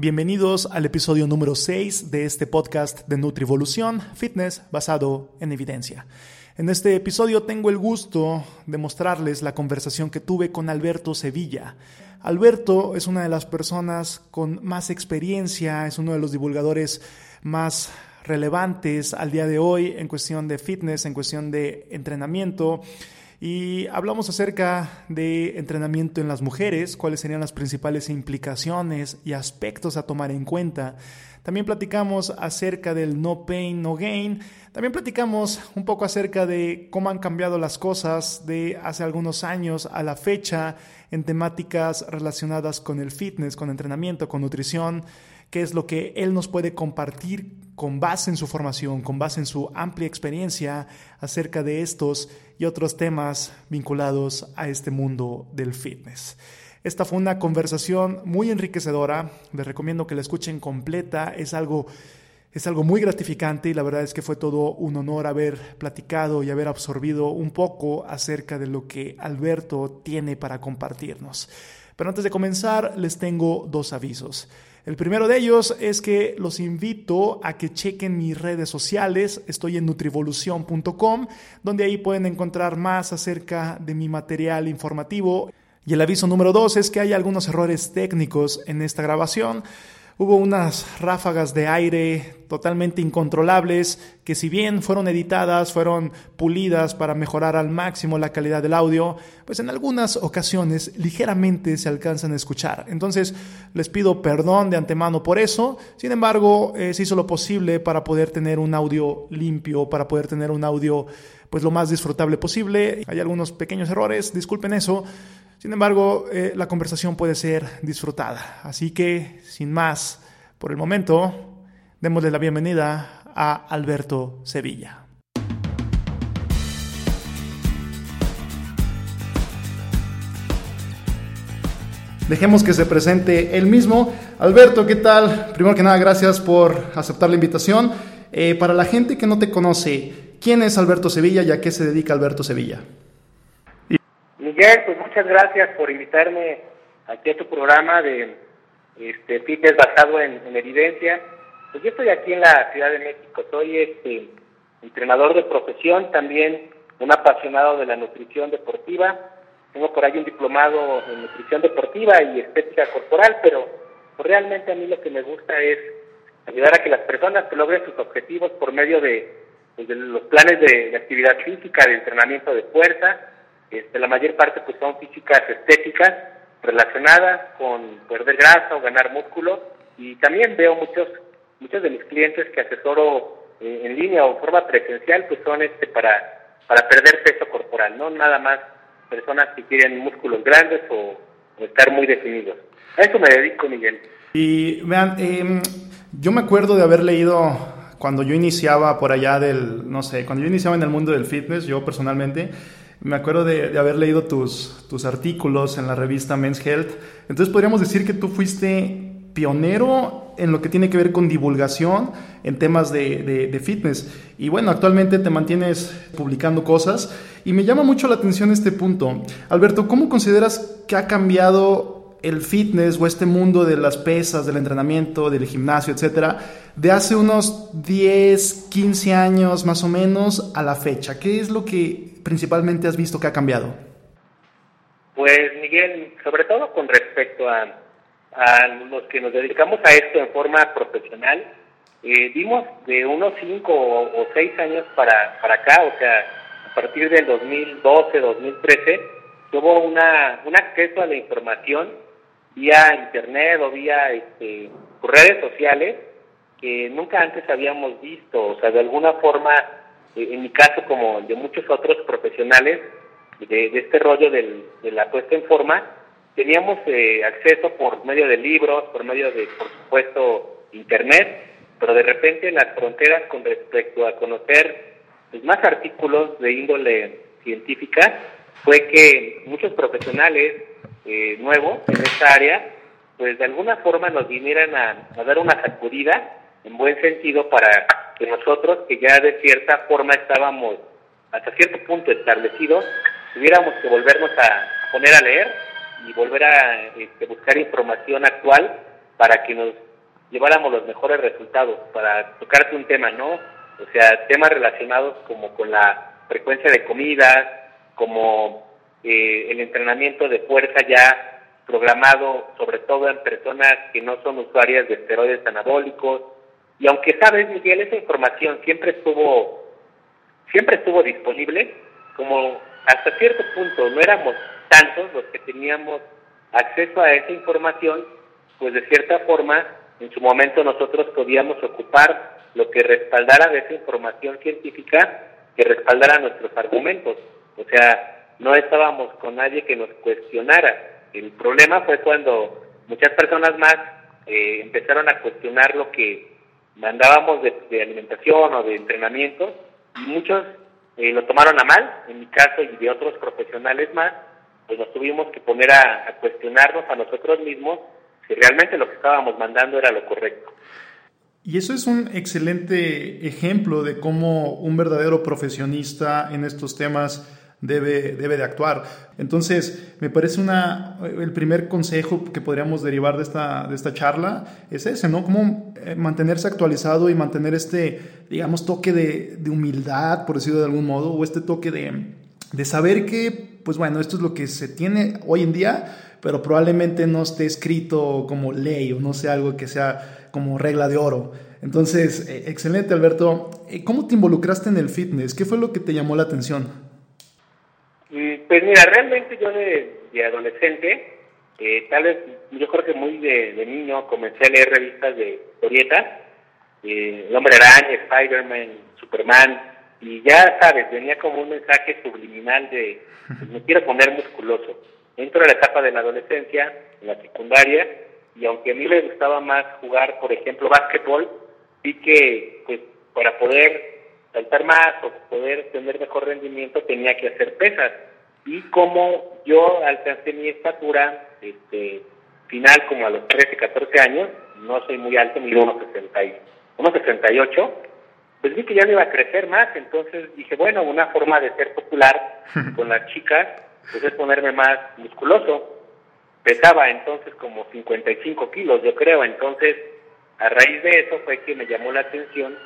Bienvenidos al episodio número 6 de este podcast de Nutrivolución, fitness basado en evidencia. En este episodio tengo el gusto de mostrarles la conversación que tuve con Alberto Sevilla. Alberto es una de las personas con más experiencia, es uno de los divulgadores más relevantes al día de hoy en cuestión de fitness, en cuestión de entrenamiento y hablamos acerca de entrenamiento en las mujeres, cuáles serían las principales implicaciones y aspectos a tomar en cuenta. También platicamos acerca del no pain, no gain. También platicamos un poco acerca de cómo han cambiado las cosas de hace algunos años a la fecha en temáticas relacionadas con el fitness, con entrenamiento, con nutrición qué es lo que él nos puede compartir con base en su formación, con base en su amplia experiencia acerca de estos y otros temas vinculados a este mundo del fitness. Esta fue una conversación muy enriquecedora, les recomiendo que la escuchen completa, es algo es algo muy gratificante y la verdad es que fue todo un honor haber platicado y haber absorbido un poco acerca de lo que Alberto tiene para compartirnos. Pero antes de comenzar, les tengo dos avisos. El primero de ellos es que los invito a que chequen mis redes sociales. Estoy en nutrivolución.com, donde ahí pueden encontrar más acerca de mi material informativo. Y el aviso número dos es que hay algunos errores técnicos en esta grabación. Hubo unas ráfagas de aire totalmente incontrolables que si bien fueron editadas, fueron pulidas para mejorar al máximo la calidad del audio, pues en algunas ocasiones ligeramente se alcanzan a escuchar. Entonces les pido perdón de antemano por eso. Sin embargo, eh, se hizo lo posible para poder tener un audio limpio, para poder tener un audio pues lo más disfrutable posible. Hay algunos pequeños errores, disculpen eso. Sin embargo, eh, la conversación puede ser disfrutada. Así que, sin más, por el momento, démosle la bienvenida a Alberto Sevilla. Dejemos que se presente él mismo. Alberto, ¿qué tal? Primero que nada, gracias por aceptar la invitación. Eh, para la gente que no te conoce, ¿quién es Alberto Sevilla y a qué se dedica Alberto Sevilla? Miguel, pues muchas gracias por invitarme aquí a tu programa de este, fitness basado en, evidencia. Pues yo estoy aquí en la Ciudad de México, soy este entrenador de profesión, también un apasionado de la nutrición deportiva. Tengo por ahí un diplomado en nutrición deportiva y estética corporal, pero realmente a mí lo que me gusta es ayudar a que las personas que logren sus objetivos por medio de, pues, los planes de actividad física, de entrenamiento de fuerza, este, la mayor parte pues son físicas estéticas relacionadas con perder grasa o ganar músculo. Y también veo muchos muchos de mis clientes que asesoro eh, en línea o en forma presencial pues son este para para perder peso corporal no nada más personas que quieren músculos grandes o, estar muy definidos. A eso me dedico Miguel. Y vean em, yo me acuerdo de haber leído cuando yo iniciaba por allá del no sé cuando yo iniciaba en el mundo del fitness yo personalmente me acuerdo de, haber leído tus, tus artículos en la revista Men's Health. Entonces podríamos decir que tú fuiste pionero en lo que tiene que ver con divulgación en temas de, de, fitness. Y bueno, actualmente te mantienes publicando cosas y me llama mucho la atención este punto. Alberto, ¿cómo consideras que ha cambiado el fitness o este mundo de las pesas, del entrenamiento, del gimnasio, etcétera, de hace unos 10, 15 años más o menos a la fecha? ¿Qué es lo que principalmente has visto que ha cambiado? Pues Miguel, sobre todo con respecto a, a los que nos dedicamos a esto en forma profesional, eh, vimos de unos 5 o 6 años para, para acá, o sea, a partir del 2012, 2013, hubo una, un acceso a la información vía internet o vía este, redes sociales que nunca antes habíamos visto, o sea, de alguna forma, eh, en mi caso como de muchos otros profesionales de, este rollo del, de la puesta en forma, teníamos eh, acceso por medio de libros, por medio de, por supuesto, internet, pero de repente las fronteras con respecto a conocer pues, más artículos de índole científica fue que muchos profesionales eh, nuevos en esta área, pues de alguna forma nos vinieran a, dar una sacudida, en buen sentido, para que nosotros, que ya de cierta forma estábamos hasta cierto punto establecidos, tuviéramos que volvernos a poner a leer y volver a este, buscar información actual para que nos lleváramos los mejores resultados, para tocarte un tema, ¿no? O sea, temas relacionados como con la frecuencia de comidas, como eh, el entrenamiento de fuerza ya programado, sobre todo en personas que no son usuarias de esteroides anabólicos. Y aunque sabes, Miguel, esa información siempre estuvo, siempre estuvo disponible, como hasta cierto punto no éramos tantos los que teníamos acceso a esa información, pues de cierta forma, en su momento nosotros podíamos ocupar lo que respaldara de esa información científica, que respaldara nuestros argumentos. O sea, no estábamos con nadie que nos cuestionara. El problema fue cuando muchas personas más eh, empezaron a cuestionar lo que mandábamos de, alimentación o de entrenamiento y muchos eh, lo tomaron a mal, en mi caso y de otros profesionales más, pues nos tuvimos que poner a, cuestionarnos a nosotros mismos si realmente lo que estábamos mandando era lo correcto. Y eso es un excelente ejemplo de cómo un verdadero profesionista en estos temas debe, debe de actuar. Entonces, me parece una, el primer consejo que podríamos derivar de esta, de esta charla es ese, ¿no? Cómo eh, mantenerse actualizado y mantener este, digamos, toque de, humildad, por decirlo de algún modo, o este toque de, de saber que, pues bueno, esto es lo que se tiene hoy en día, pero probablemente no esté escrito como ley o no sea algo que sea como regla de oro. Entonces, eh, excelente Alberto. Eh, ¿Cómo te involucraste en el fitness? ¿Qué fue lo que te llamó la atención? Pues mira, realmente yo de, adolescente, eh, tal vez yo creo que muy de, niño comencé a leer revistas de historietas, El Hombre Araña, Spider-Man, Superman, y ya sabes, venía como un mensaje subliminal de pues, me quiero poner musculoso. Entro a la etapa de la adolescencia, en la secundaria, y aunque a mí me gustaba más jugar, por ejemplo, básquetbol, vi que pues para poder saltar más o poder tener mejor rendimiento tenía que hacer pesas. Y como yo alcancé mi estatura este, final como a los 13, 14 años, no soy muy alto, mido unos 68, pues vi que ya no iba a crecer más, entonces dije, bueno, una forma de ser popular con las chicas, pues es ponerme más musculoso. Pesaba entonces como 55 kilos, yo creo, entonces a raíz de eso fue que me llamó la atención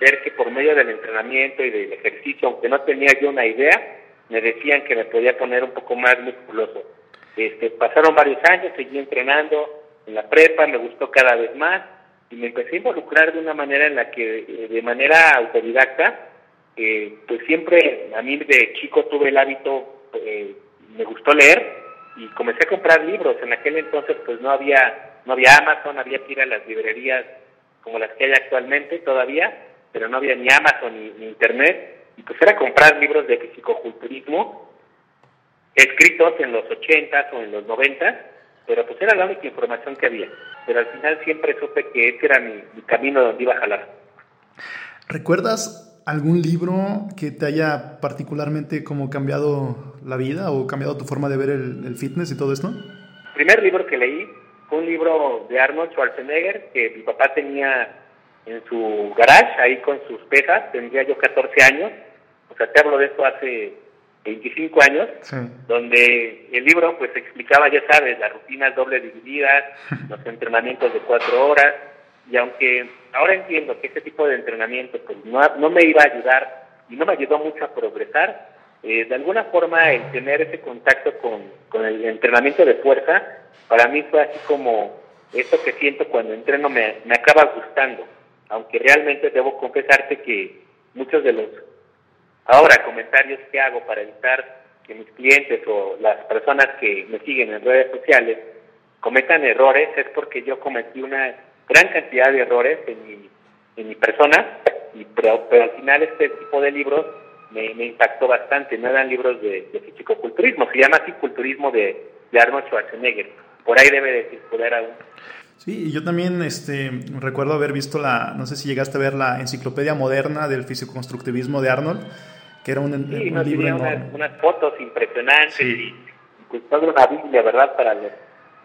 ver que por medio del entrenamiento y del ejercicio, aunque no tenía yo una idea, me decían que me podía poner un poco más musculoso. Este, pasaron varios años, seguí entrenando en la prepa, me gustó cada vez más y me empecé a involucrar de una manera en la que eh, de manera autodidacta, eh, pues siempre a mí de chico tuve el hábito, eh, me gustó leer y comencé a comprar libros. En aquel entonces pues no había, no había Amazon, había que ir a las librerías como las que hay actualmente todavía, pero no había ni Amazon ni, Internet, y pues era comprar libros de fisicoculturismo escritos en los 80 o en los 90 pero pues era la única información que había. Pero al final siempre supe que ese era mi, camino donde iba a jalar. ¿Recuerdas algún libro que te haya particularmente como cambiado la vida o cambiado tu forma de ver el, fitness y todo esto? El primer libro que leí fue un libro de Arnold Schwarzenegger que mi papá tenía en su garage, ahí con sus pesas, tendría yo 14 años, o sea, te hablo de esto hace 25 años, donde el libro pues explicaba, ya sabes, las rutinas doble divididas, los entrenamientos de cuatro horas, y aunque ahora entiendo que ese tipo de entrenamiento pues no, no me iba a ayudar y no me ayudó mucho a progresar, eh, de alguna forma el tener ese contacto con, con el entrenamiento de fuerza, para mí fue así como esto que siento cuando entreno me, me acaba gustando, aunque realmente debo confesarte que muchos de los Ahora, comentarios que hago para evitar que mis clientes o las personas que me siguen en redes sociales cometan errores es porque yo cometí una gran cantidad de errores en mi, en mi persona, y, pero, al final este tipo de libros me, impactó bastante. No eran libros de, de fisicoculturismo, se llama así culturismo de, de Arnold Schwarzenegger. Por ahí debe de circular aún. Sí, yo también este, recuerdo haber visto la, no sé si llegaste a ver la enciclopedia moderna del fisicoconstructivismo de Arnold que era un, sí, un libro unas, fotos impresionantes y, toda una Biblia, ¿verdad? Para los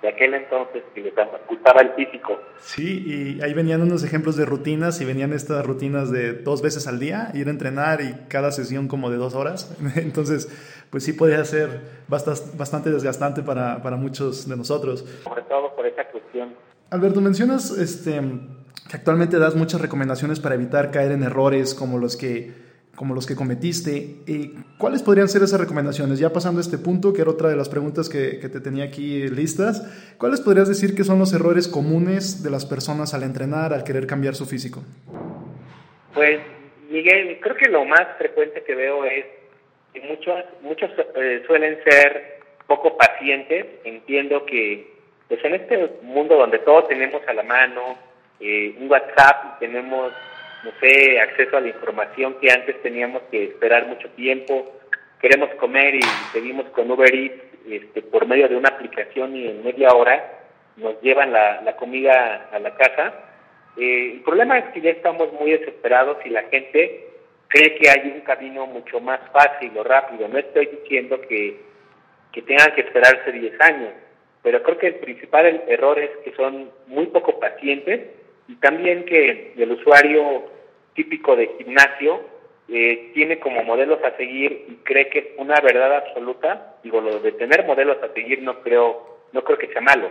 de aquel entonces que les gustaba el físico. Sí, y ahí venían unos ejemplos de rutinas y venían estas rutinas de dos veces al día, ir a entrenar y cada sesión como de dos horas. Entonces, pues sí podía ser bastante, bastante desgastante para, para muchos de nosotros. Sobre todo por esa cuestión Alberto, mencionas este, que actualmente das muchas recomendaciones para evitar caer en errores como los que como los que cometiste. Eh, ¿Cuáles podrían ser esas recomendaciones? Ya pasando a este punto, que era otra de las preguntas que, que, te tenía aquí listas, ¿cuáles podrías decir que son los errores comunes de las personas al entrenar, al querer cambiar su físico? Pues, Miguel, creo que lo más frecuente que veo es que muchos, muchos eh, suelen ser poco pacientes. Entiendo que pues en este mundo donde todos tenemos a la mano eh, un WhatsApp y tenemos no sé, acceso a la información que antes teníamos que esperar mucho tiempo. Queremos comer y pedimos con Uber Eats este, por medio de una aplicación y en media hora nos llevan la, la comida a la casa. Eh, el problema es que ya estamos muy desesperados y la gente cree que hay un camino mucho más fácil o rápido. No estoy diciendo que, que tengan que esperarse 10 años, pero creo que el principal error es que son muy poco pacientes y también que el usuario típico de gimnasio eh, tiene como modelos a seguir y cree que es una verdad absoluta. Digo, lo de tener modelos a seguir no creo, no creo que sea malo,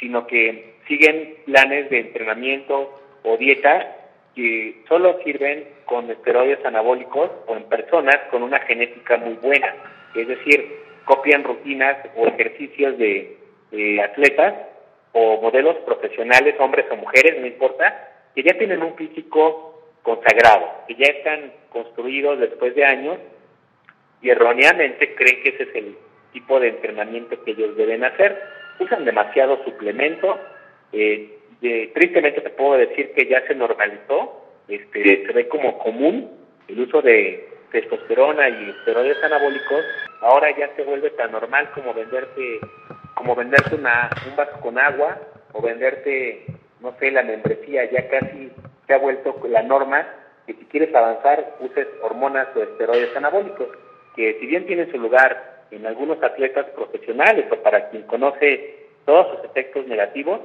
sino que siguen planes de entrenamiento o dieta que solo sirven con esteroides anabólicos o en personas con una genética muy buena. Es decir, copian rutinas o ejercicios de atletas o modelos profesionales, hombres o mujeres, no importa, que ya tienen un físico consagrado, que ya están construidos después de años y erróneamente creen que ese es el tipo de entrenamiento que ellos deben hacer. Usan demasiado suplemento. Eh, tristemente te puedo decir que ya se normalizó, este, se ve como común el uso de testosterona y esteroides anabólicos. Ahora ya se vuelve tan normal como venderte como venderte una, un vaso con agua o venderte, no sé, la membresía, ya casi se ha vuelto la norma que si quieres avanzar uses hormonas o esteroides anabólicos, que si bien tienen su lugar en algunos atletas profesionales o para quien conoce todos sus efectos negativos,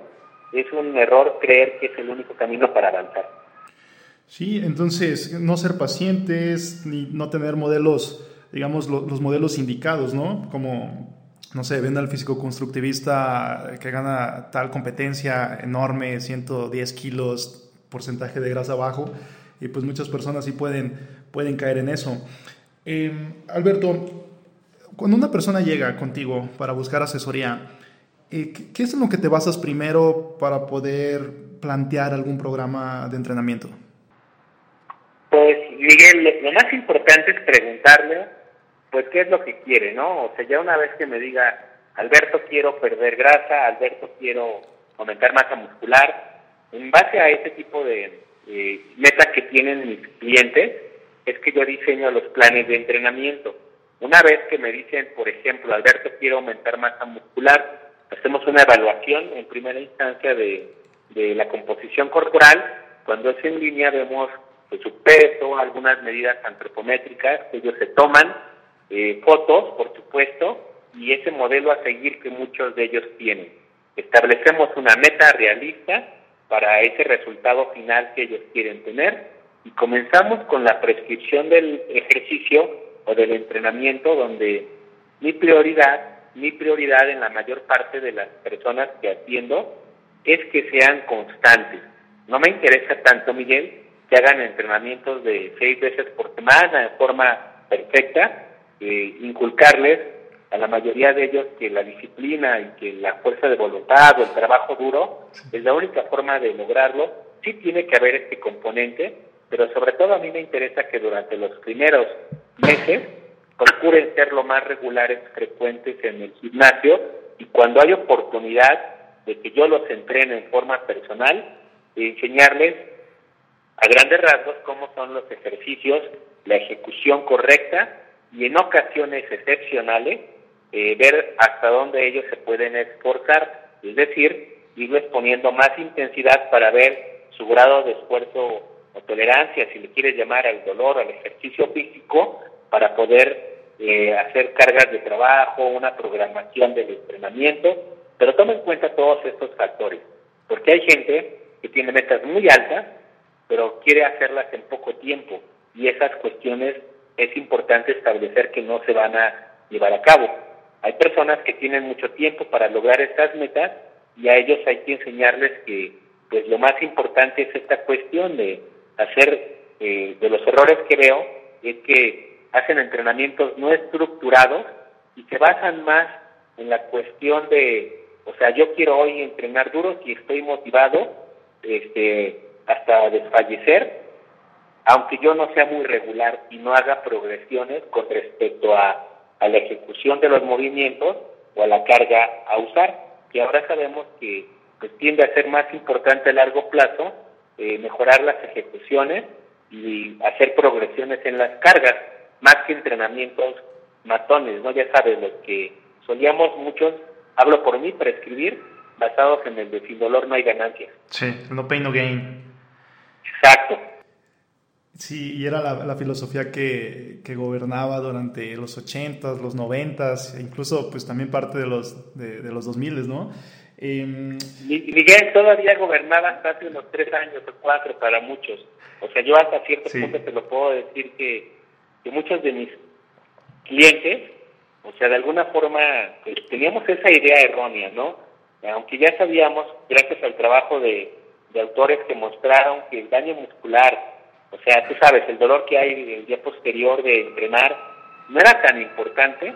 es un error creer que es el único camino para avanzar. Sí, entonces no ser pacientes ni no tener modelos, digamos, los modelos indicados, ¿no? Como no sé, ven al físico-constructivista que gana tal competencia enorme, 110 kilos, porcentaje de grasa bajo, y pues muchas personas sí pueden, pueden caer en eso. Em, Alberto, cuando una persona llega contigo para buscar asesoría, eh, ¿qué es en lo que te basas primero para poder plantear algún programa de entrenamiento? Pues, Miguel, lo más importante es preguntarle pues qué es lo que quiere, ¿no? O sea, ya una vez que me diga, Alberto quiero perder grasa, Alberto quiero aumentar masa muscular, en base a ese tipo de metas que tienen mis clientes, es que yo diseño los planes de entrenamiento. Una vez que me dicen, por ejemplo, Alberto quiero aumentar masa muscular, hacemos una evaluación en primera instancia de, de la composición corporal. Cuando es en línea vemos pues, su peso, algunas medidas antropométricas que ellos se toman eh, fotos, por supuesto, y ese modelo a seguir que muchos de ellos tienen. Establecemos una meta realista para ese resultado final que ellos quieren tener y comenzamos con la prescripción del ejercicio o del entrenamiento donde mi prioridad, mi prioridad en la mayor parte de las personas que atiendo es que sean constantes. No me interesa tanto, Miguel, que hagan entrenamientos de seis veces por semana de forma perfecta, inculcarles a la mayoría de ellos que la disciplina y que la fuerza de voluntad o el trabajo duro es la única forma de lograrlo. Sí tiene que haber este componente, pero sobre todo a mí me interesa que durante los primeros meses procuren ser lo más regulares, frecuentes en el gimnasio y cuando hay oportunidad de que yo los entrene en forma personal, enseñarles a grandes rasgos cómo son los ejercicios, la ejecución correcta y en ocasiones excepcionales eh, ver hasta dónde ellos se pueden esforzar, es decir, irles poniendo más intensidad para ver su grado de esfuerzo o tolerancia, si le quieres llamar al dolor, al ejercicio físico, para poder eh, hacer cargas de trabajo, una programación del entrenamiento, pero toma en cuenta todos estos factores, porque hay gente que tiene metas muy altas, pero quiere hacerlas en poco tiempo, y esas cuestiones es importante establecer que no se van a llevar a cabo. Hay personas que tienen mucho tiempo para lograr estas metas y a ellos hay que enseñarles que pues lo más importante es esta cuestión de hacer, eh, de los errores que veo, es que hacen entrenamientos no estructurados y se basan más en la cuestión de, o sea, yo quiero hoy entrenar duro y estoy motivado este, hasta desfallecer, aunque yo no sea muy regular y no haga progresiones con respecto a, a la ejecución de los movimientos o a la carga a usar, que ahora sabemos que pues, tiende a ser más importante a largo plazo eh, mejorar las ejecuciones y hacer progresiones en las cargas, más que entrenamientos matones, ¿no? Ya sabes, lo que solíamos muchos, hablo por mí, prescribir, basados en el de sin dolor no hay ganancia. Sí, no pain, no gain. Exacto. Sí, y era la, filosofía que, que, gobernaba durante los 80s, los 90s, incluso pues también parte de los, de, de los 2000, ¿no? Eh, Miguel todavía gobernaba hasta hace unos tres años o cuatro para muchos. O sea, yo hasta cierto punto te lo puedo decir que, que muchos de mis clientes, o sea, de alguna forma pues, teníamos esa idea errónea, ¿no? Aunque ya sabíamos, gracias al trabajo de, de autores que mostraron que el daño muscular o sea, tú sabes, el dolor que hay el día posterior de entrenar no era tan importante,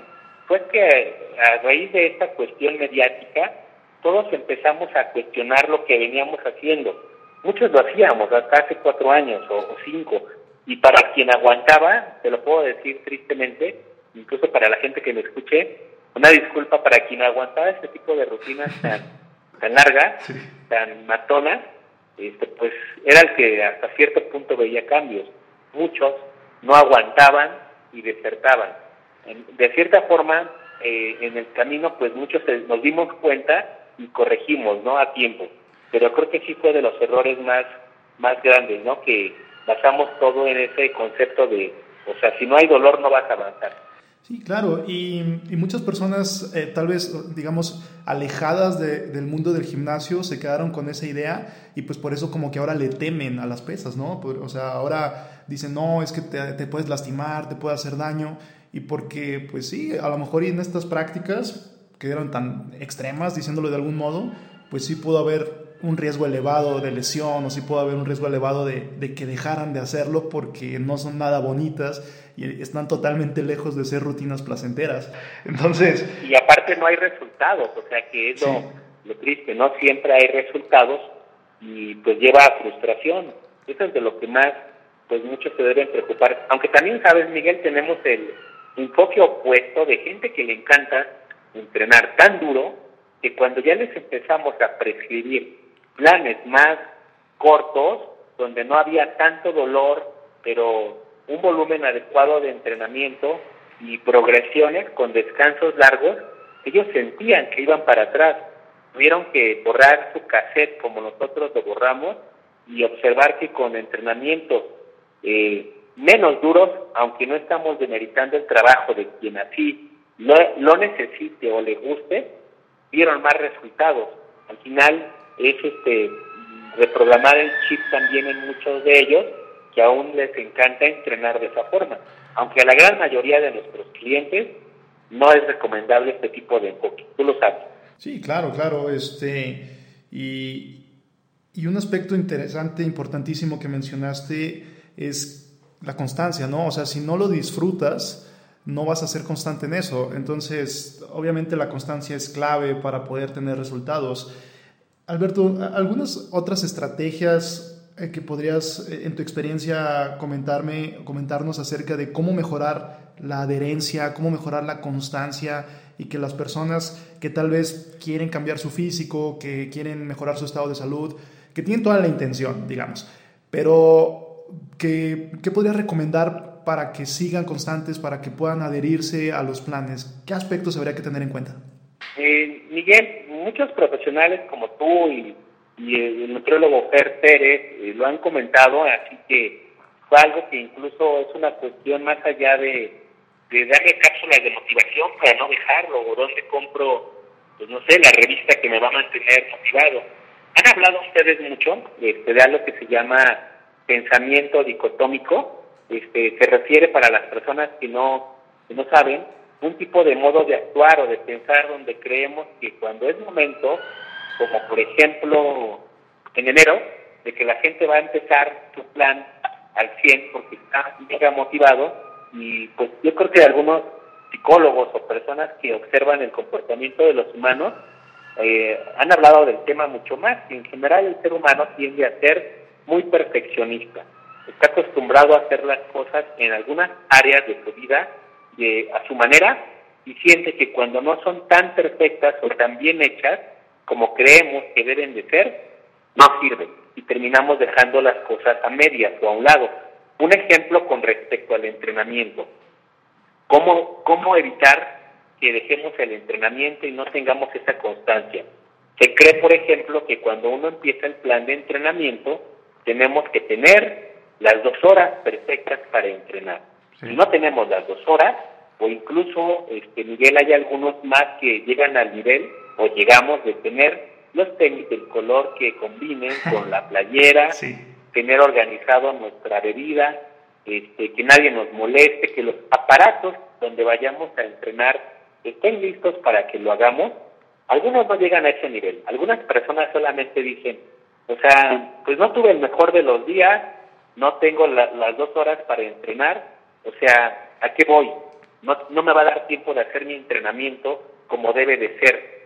fue que a raíz de esta cuestión mediática, todos empezamos a cuestionar lo que veníamos haciendo. Muchos lo hacíamos hasta hace cuatro años o, cinco, y para quien aguantaba, te lo puedo decir tristemente, incluso para la gente que me escuche, una disculpa para quien aguantaba este tipo de rutinas tan, tan largas, tan matonas, este, pues era el que hasta cierto punto veía cambios. Muchos no aguantaban y desertaban. de cierta forma, eh, en el camino, pues muchos nos dimos cuenta y corregimos, ¿no? A tiempo. Pero creo que sí fue de los errores más, más grandes, ¿no? Que basamos todo en ese concepto de, o sea, si no hay dolor no vas a avanzar. Sí, claro, y, muchas personas eh, tal vez, digamos, alejadas del mundo del gimnasio se quedaron con esa idea y pues por eso como que ahora le temen a las pesas, ¿no? O sea, ahora dicen, no, es que te, puedes lastimar, te puede hacer daño y porque pues sí, a lo mejor en estas prácticas que eran tan extremas, diciéndolo de algún modo, pues sí pudo haber un riesgo elevado de lesión o sí pudo haber un riesgo elevado de, de que dejaran de hacerlo porque no son nada bonitas y están totalmente lejos de ser rutinas placenteras. Entonces... Y aparte no hay resultados, o sea que es lo, triste, no siempre hay resultados y pues lleva a frustración. Eso es de lo que más pues muchos se deben preocupar. Aunque también sabes, Miguel, tenemos el enfoque opuesto de gente que le encanta entrenar tan duro que cuando ya les empezamos a prescribir planes más cortos, donde no había tanto dolor, pero un volumen adecuado de entrenamiento y progresiones con descansos largos, ellos sentían que iban para atrás. Tuvieron que borrar su cassette como nosotros lo borramos y observar que con entrenamientos eh, menos duros, aunque no estamos demeritando el trabajo de quien así lo, lo necesite o le guste, vieron más resultados. Al final es este reprogramar el chip también en muchos de ellos que aún les encanta entrenar de esa forma, aunque a la gran mayoría de nuestros clientes no es recomendable este tipo de enfoque, tú lo sabes. Sí, claro, claro, este, y, y un aspecto interesante, importantísimo que mencionaste es la constancia, ¿no? O sea, si no lo disfrutas, no vas a ser constante en eso. Entonces, obviamente la constancia es clave para poder tener resultados. Alberto, algunas otras estrategias eh, que podrías, eh, en tu experiencia, comentarme, comentarnos acerca de cómo mejorar la adherencia, cómo mejorar la constancia y que las personas que tal vez quieren cambiar su físico, que quieren mejorar su estado de salud, que tienen toda la intención, digamos, pero ¿qué, qué podrías recomendar para que sigan constantes, para que puedan adherirse a los planes? ¿Qué aspectos habría que tener en cuenta? Eh, Miguel, muchos profesionales como tú y el, nutriólogo Fer Pérez eh, lo han comentado, así que fue algo que incluso es una cuestión más allá de, de darle cápsulas de motivación para no dejarlo, o dónde compro, pues no sé, la revista que me va a mantener motivado. Han hablado ustedes mucho este, de algo que se llama pensamiento dicotómico, este, se refiere para las personas que no, que no saben, un tipo de modo de actuar o de pensar donde creemos que cuando es momento como por ejemplo en enero, de que la gente va a empezar su plan al 100 porque está mega motivado y pues yo creo que algunos psicólogos o personas que observan el comportamiento de los humanos eh, han hablado del tema mucho más y en general el ser humano tiende a ser muy perfeccionista. Está acostumbrado a hacer las cosas en algunas áreas de su vida a su manera y siente que cuando no son tan perfectas o tan bien hechas como creemos que deben de ser, no sirven y terminamos dejando las cosas a medias o a un lado. Un ejemplo con respecto al entrenamiento. ¿Cómo, cómo evitar que dejemos el entrenamiento y no tengamos esa constancia? Se cree, por ejemplo, que cuando uno empieza el plan de entrenamiento, tenemos que tener las dos horas perfectas para entrenar. Si no tenemos las dos horas, o incluso, este, Miguel, hay algunos más que llegan al nivel, o llegamos de tener los tenis del color que combinen con la playera, tener organizado nuestra bebida, este, que nadie nos moleste, que los aparatos donde vayamos a entrenar estén listos para que lo hagamos. Algunos no llegan a ese nivel, algunas personas solamente dicen, o sea, pues no tuve el mejor de los días, no tengo las dos horas para entrenar, o sea, ¿a qué voy? No, no me va a dar tiempo de hacer mi entrenamiento como debe de ser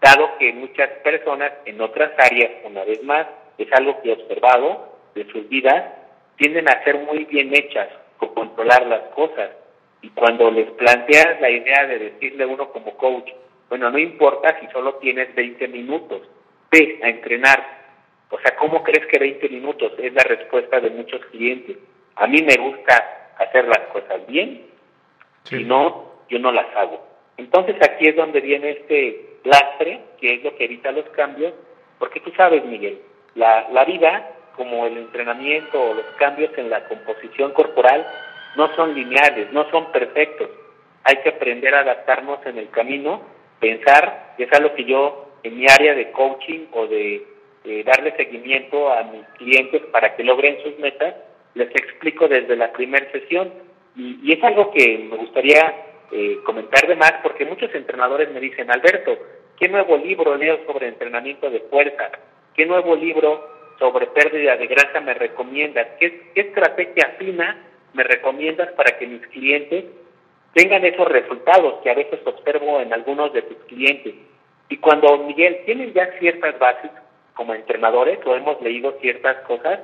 dado que muchas personas en otras áreas, una vez más, es algo que he observado de sus vidas, tienden a ser muy bien hechas con controlar las cosas. Y cuando les planteas la idea de decirle a uno como coach, bueno, no importa si solo tienes 20 minutos, ve a entrenar. O sea, ¿cómo crees que 20 minutos? Es la respuesta de muchos clientes. A mí me gusta hacer las cosas bien, si no, yo no las hago. Entonces aquí es donde viene este lastre, que es lo que evita los cambios, porque tú sabes, Miguel, la, la vida, como el entrenamiento o los cambios en la composición corporal, no son lineales, no son perfectos. Hay que aprender a adaptarnos en el camino, pensar, y es algo que yo en mi área de coaching o de, darle seguimiento a mis clientes para que logren sus metas, les explico desde la primera sesión. Y, y es algo que me gustaría eh, comentar de más, porque muchos entrenadores me dicen, Alberto, ¿qué nuevo libro leo sobre entrenamiento de fuerza? ¿Qué nuevo libro sobre pérdida de grasa me recomiendas? ¿Qué, qué estrategia fina me recomiendas para que mis clientes tengan esos resultados que a veces observo en algunos de tus clientes? Y cuando, Miguel, tienen ya ciertas bases como entrenadores o hemos leído ciertas cosas,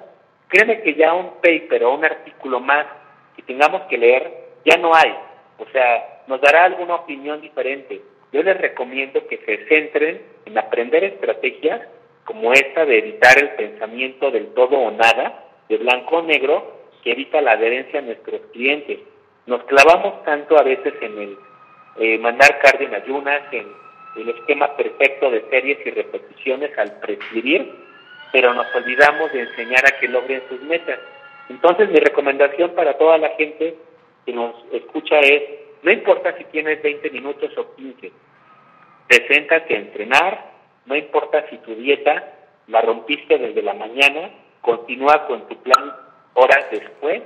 créeme que ya un paper o un artículo más que tengamos que leer ya no hay. O sea, nos dará alguna opinión diferente. Yo les recomiendo que se centren en aprender estrategias como esta de evitar el pensamiento del todo o nada, de blanco o negro, que evita la adherencia a nuestros clientes. Nos clavamos tanto a veces en el eh, mandar cardio en ayunas, en el esquema perfecto de series y repeticiones al prescribir, pero nos olvidamos de enseñar a que logren sus metas. Entonces mi recomendación para toda la gente que nos escucha es no importa si tienes 20 minutos o 15, preséntate a entrenar, no importa si tu dieta la rompiste desde la mañana, continúa con tu plan horas después,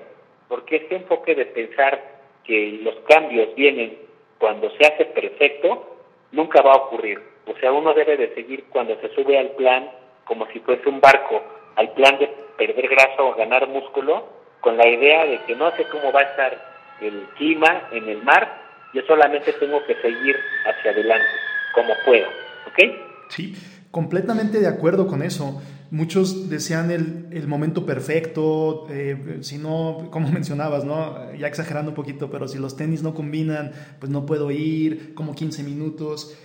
porque ese enfoque de pensar que los cambios vienen cuando se hace perfecto, nunca va a ocurrir. O sea, uno debe de seguir cuando se sube al plan como si fuese un barco, al plan de perder grasa o ganar músculo, con la idea de que no sé cómo va a estar el clima en el mar, yo solamente tengo que seguir hacia adelante, como puedo, ¿ok? Sí, completamente de acuerdo con eso. Muchos desean el, el momento perfecto, eh, si no, como mencionabas, ¿no? Ya exagerando un poquito, pero si los tenis no combinan, pues no puedo ir, como 15 minutos.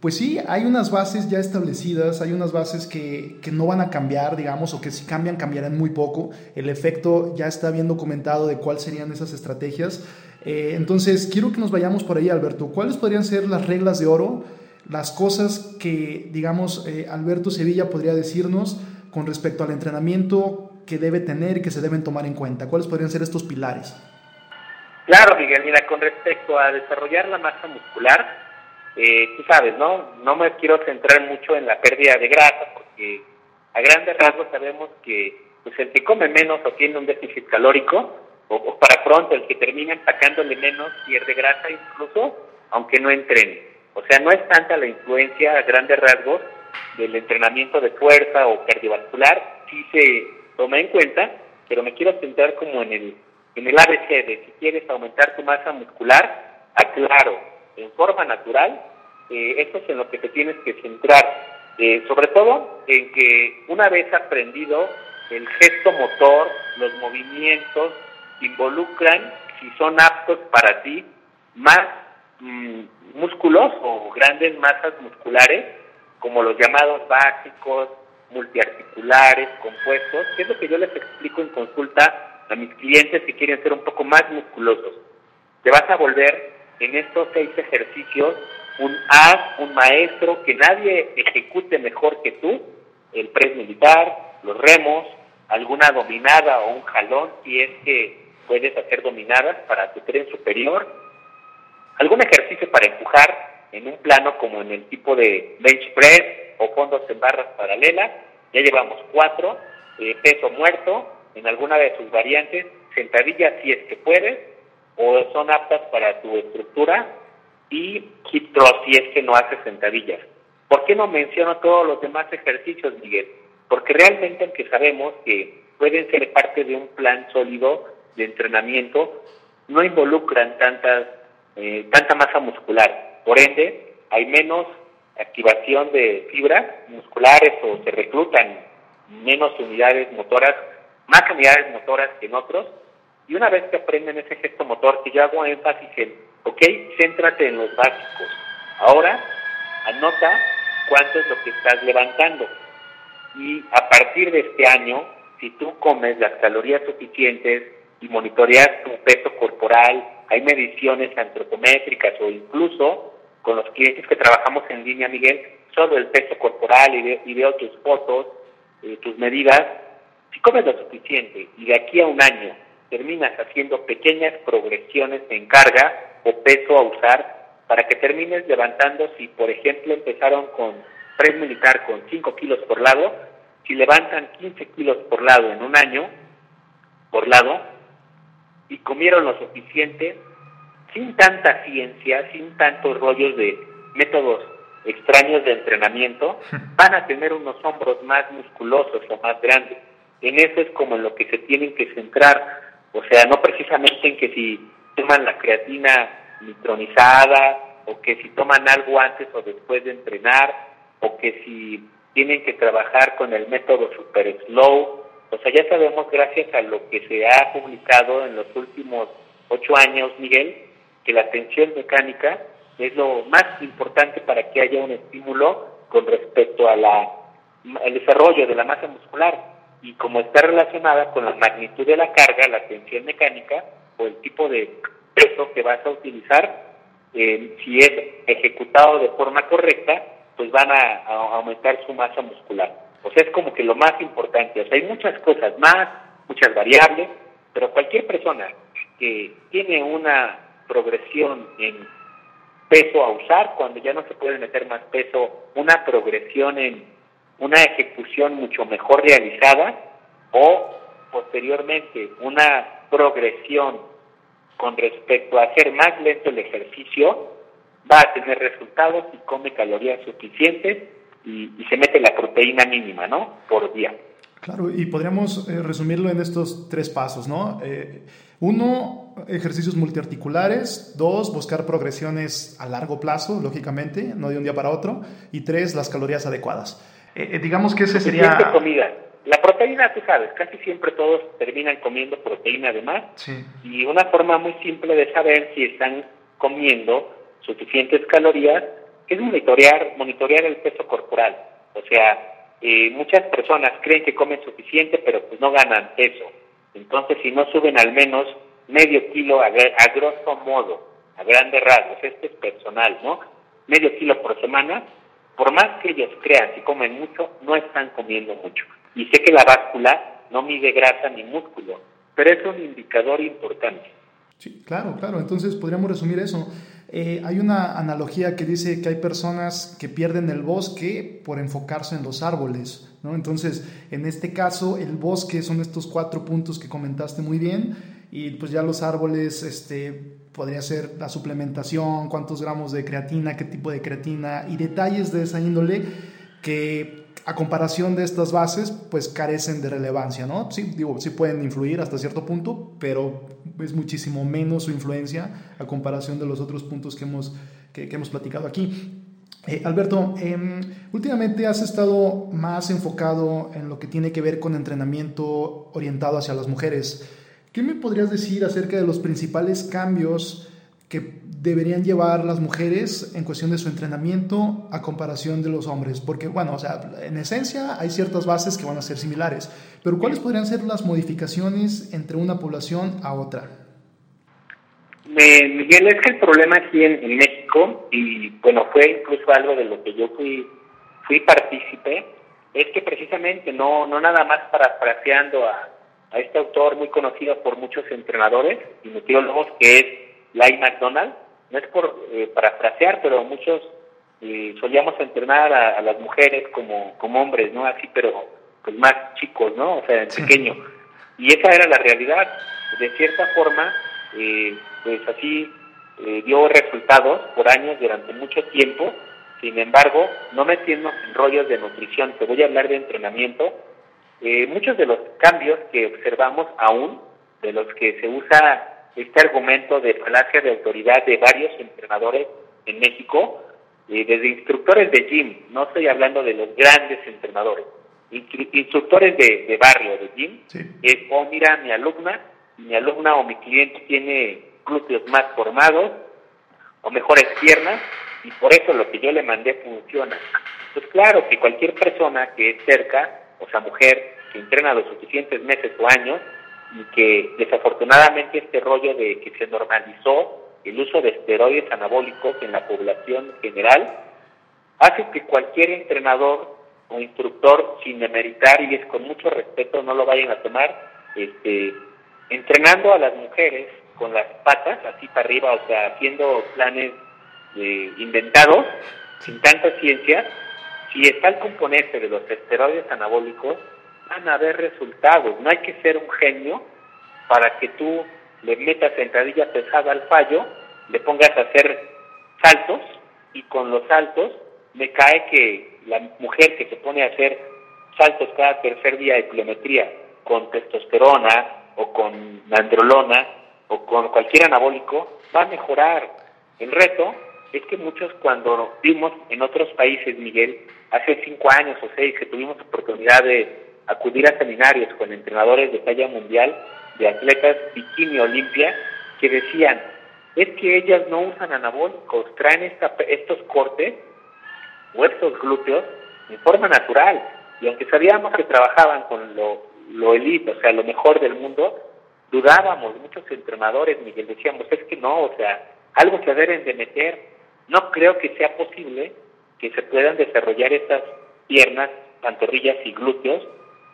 Pues sí, hay unas bases ya establecidas, hay unas bases que, que, no van a cambiar, digamos, o que si cambian, cambiarán muy poco. El efecto ya está bien documentado de cuáles serían esas estrategias. Eh, entonces, quiero que nos vayamos por ahí, Alberto. ¿Cuáles podrían ser las reglas de oro, las cosas que, digamos, eh, Alberto Sevilla podría decirnos con respecto al entrenamiento que debe tener y que se deben tomar en cuenta? ¿Cuáles podrían ser estos pilares? Claro, Miguel, mira, con respecto a desarrollar la masa muscular, eh, tú sabes, ¿no? No me quiero centrar mucho en la pérdida de grasa, porque a grandes rasgos sabemos que pues, el que come menos o tiene un déficit calórico, o, para pronto, el que termina empacándole menos pierde grasa incluso, aunque no entrene. O sea, no es tanta la influencia a grandes rasgos del entrenamiento de fuerza o cardiovascular sí se toma en cuenta, pero me quiero centrar como en el, en el ABC de si quieres aumentar tu masa muscular, aclaro, en forma natural, eh, esto es en lo que te tienes que centrar, eh, sobre todo en que una vez aprendido el gesto motor, los movimientos involucran, si son aptos para ti, más mm, músculos o grandes masas musculares, como los llamados básicos, multiarticulares, compuestos, que es lo que yo les explico en consulta a mis clientes que quieren ser un poco más musculosos. Te vas a volver en estos seis ejercicios un as, un maestro, que nadie ejecute mejor que tú, el press militar, los remos, alguna dominada o un jalón, si es que puedes hacer dominadas para tu tren superior, algún ejercicio para empujar en un plano como en el tipo de bench press o fondos en barras paralelas, ya llevamos cuatro, eh, peso muerto en alguna de sus variantes, sentadillas si es que puedes, o son aptas para tu estructura, y hip thrust si es que no haces sentadillas. ¿Por qué no menciono todos los demás ejercicios, Miguel? Porque realmente aunque sabemos que pueden ser parte de un plan sólido de entrenamiento, no involucran tantas, eh, tanta masa muscular. Por ende, hay menos activación de fibras musculares o se reclutan menos unidades motoras, más unidades motoras que en otros. Y una vez que aprenden ese gesto motor, que yo hago énfasis en, ok, céntrate en los básicos. Ahora, anota cuánto es lo que estás levantando. Y a partir de este año, si tú comes las calorías suficientes y monitoreas tu peso corporal, hay mediciones antropométricas o incluso con los clientes que trabajamos en línea, Miguel, solo el peso corporal y, veo tus fotos, eh, tus medidas, si comes lo suficiente y de aquí a un año terminas haciendo pequeñas progresiones en carga o peso a usar para que termines levantando, si por ejemplo empezaron con press militar con 5 kilos por lado, si levantan 15 kilos por lado en un año, por lado, y comieron lo suficiente, sin tanta ciencia, sin tantos rollos de métodos extraños de entrenamiento, van a tener unos hombros más musculosos o más grandes. En eso es como en lo que se tienen que centrar. O sea, no precisamente en que si toman la creatina nitronizada o que si toman algo antes o después de entrenar o que si tienen que trabajar con el método super slow. O sea, ya sabemos gracias a lo que se ha publicado en los últimos ocho años, Miguel, que la tensión mecánica es lo más importante para que haya un estímulo con respecto a la el desarrollo de la masa muscular y como está relacionada con la magnitud de la carga, la tensión mecánica o el tipo de peso que vas a utilizar, eh, si es ejecutado de forma correcta, pues van a, aumentar su masa muscular. O sea, es como que lo más importante. O sea, hay muchas cosas más, muchas variables, pero cualquier persona que tiene una progresión en peso a usar, cuando ya no se puede meter más peso, una progresión en una ejecución mucho mejor realizada o posteriormente una progresión con respecto a hacer más lento el ejercicio, va a tener resultados y come calorías suficientes y, se mete la proteína mínima, ¿no? Por día. Claro, y podríamos eh, resumirlo en estos tres pasos, ¿no? Eh, uno, ejercicios multiarticulares. Dos, buscar progresiones a largo plazo, lógicamente, no de un día para otro. Y tres, las calorías adecuadas. Eh, digamos que ese sería... comida. La proteína, tú sabes, casi siempre todos terminan comiendo proteína además. Sí. Y una forma muy simple de saber si están comiendo suficientes calorías, es monitorear, monitorear el peso corporal. O sea, eh, muchas personas creen que comen suficiente, pero pues no ganan peso. Entonces, si no suben al menos medio kilo a, a grosso modo, a grandes rasgos, este es personal, ¿no? Medio kilo por semana, por más que ellos crean que comen mucho, no están comiendo mucho. Y sé que la báscula no mide grasa ni músculo, pero es un indicador importante. Sí, claro, claro. Entonces podríamos resumir eso. Eh, hay una analogía que dice que hay personas que pierden el bosque por enfocarse en los árboles. ¿no? Entonces, en este caso, el bosque son estos cuatro puntos que comentaste muy bien. Y pues ya los árboles, este, podría ser la suplementación, cuántos gramos de creatina, qué tipo de creatina y detalles de esa índole que a comparación de estas bases, pues carecen de relevancia, ¿no? Sí, digo, sí pueden influir hasta cierto punto, pero es muchísimo menos su influencia a comparación de los otros puntos que hemos, que, hemos platicado aquí. Eh, Alberto, em, últimamente has estado más enfocado en lo que tiene que ver con entrenamiento orientado hacia las mujeres. ¿Qué me podrías decir acerca de los principales cambios que deberían llevar las mujeres en cuestión de su entrenamiento a comparación de los hombres? Porque, bueno, o sea, en esencia hay ciertas bases que van a ser similares, pero ¿cuáles podrían ser las modificaciones entre una población a otra? Miguel, es que el problema aquí en, México, y bueno, fue incluso algo de lo que yo fui, fui partícipe, es que precisamente no, no nada más parafraseando a, a este autor muy conocido por muchos entrenadores y nutriólogos, que es Lai McDonald, no es por eh, parafrasear, pero muchos eh, solíamos entrenar a, las mujeres como, como hombres, ¿no? Así, pero pues más chicos, ¿no? O sea, pequeño. Y esa era la realidad. De cierta forma, eh, pues así eh, dio resultados por años durante mucho tiempo. Sin embargo, no metiendo en rollos de nutrición, te voy a hablar de entrenamiento. Muchos de los cambios que observamos aún, de los que se usa este argumento de falacia de autoridad de varios entrenadores en México, eh, desde instructores de gym, no estoy hablando de los grandes entrenadores, instructores de, barrio, de gym, es, oh mira, mi alumna, mi alumna o mi cliente tiene glúteos más formados o mejores piernas y por eso lo que yo le mandé funciona. Pues claro que cualquier persona que es cerca, o sea, mujer, que entrena los suficientes meses o años, y que desafortunadamente este rollo de que se normalizó el uso de esteroides anabólicos en la población general hace que cualquier entrenador o instructor sin demeritar y es con mucho respeto no lo vayan a tomar este entrenando a las mujeres con las patas así para arriba o sea haciendo planes eh, inventados sin tanta ciencia si está el componente de los esteroides anabólicos van a haber resultados. No hay que ser un genio para que tú le metas sentadilla pesada al fallo, le pongas a hacer saltos y con los saltos me cae que la mujer que se pone a hacer saltos cada tercer día de kilometría con testosterona o con androlona o con cualquier anabólico va a mejorar. El reto es que muchos cuando vimos en otros países, Miguel, hace cinco años o seis que tuvimos oportunidad de acudir a seminarios con entrenadores de talla mundial de atletas bikini olimpia que decían, es que ellas no usan anabólicos, traen esta, estos cortes o estos glúteos en forma natural. Y aunque sabíamos que trabajaban con lo, lo elite, o sea, lo mejor del mundo, dudábamos, muchos entrenadores, Miguel, decíamos, es que no, o sea, algo se deben de meter. No creo que sea posible que se puedan desarrollar estas piernas, pantorrillas y glúteos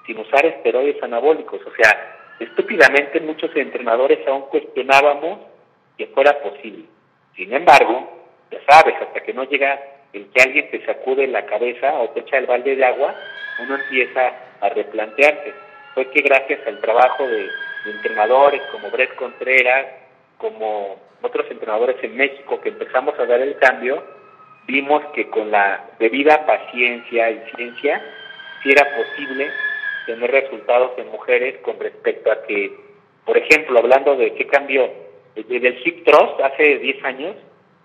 sin usar esteroides anabólicos. O sea, estúpidamente muchos entrenadores aún cuestionábamos que fuera posible. Sin embargo, ya sabes, hasta que no llega el que alguien te sacude la cabeza o te echa el balde de agua, uno empieza a replantearse. Fue que gracias al trabajo de, entrenadores como Brett Contreras, como otros entrenadores en México que empezamos a dar el cambio, vimos que con la debida paciencia y ciencia, si era posible tener resultados en mujeres con respecto a que, por ejemplo, hablando de qué cambió desde el hip thrust hace 10 años,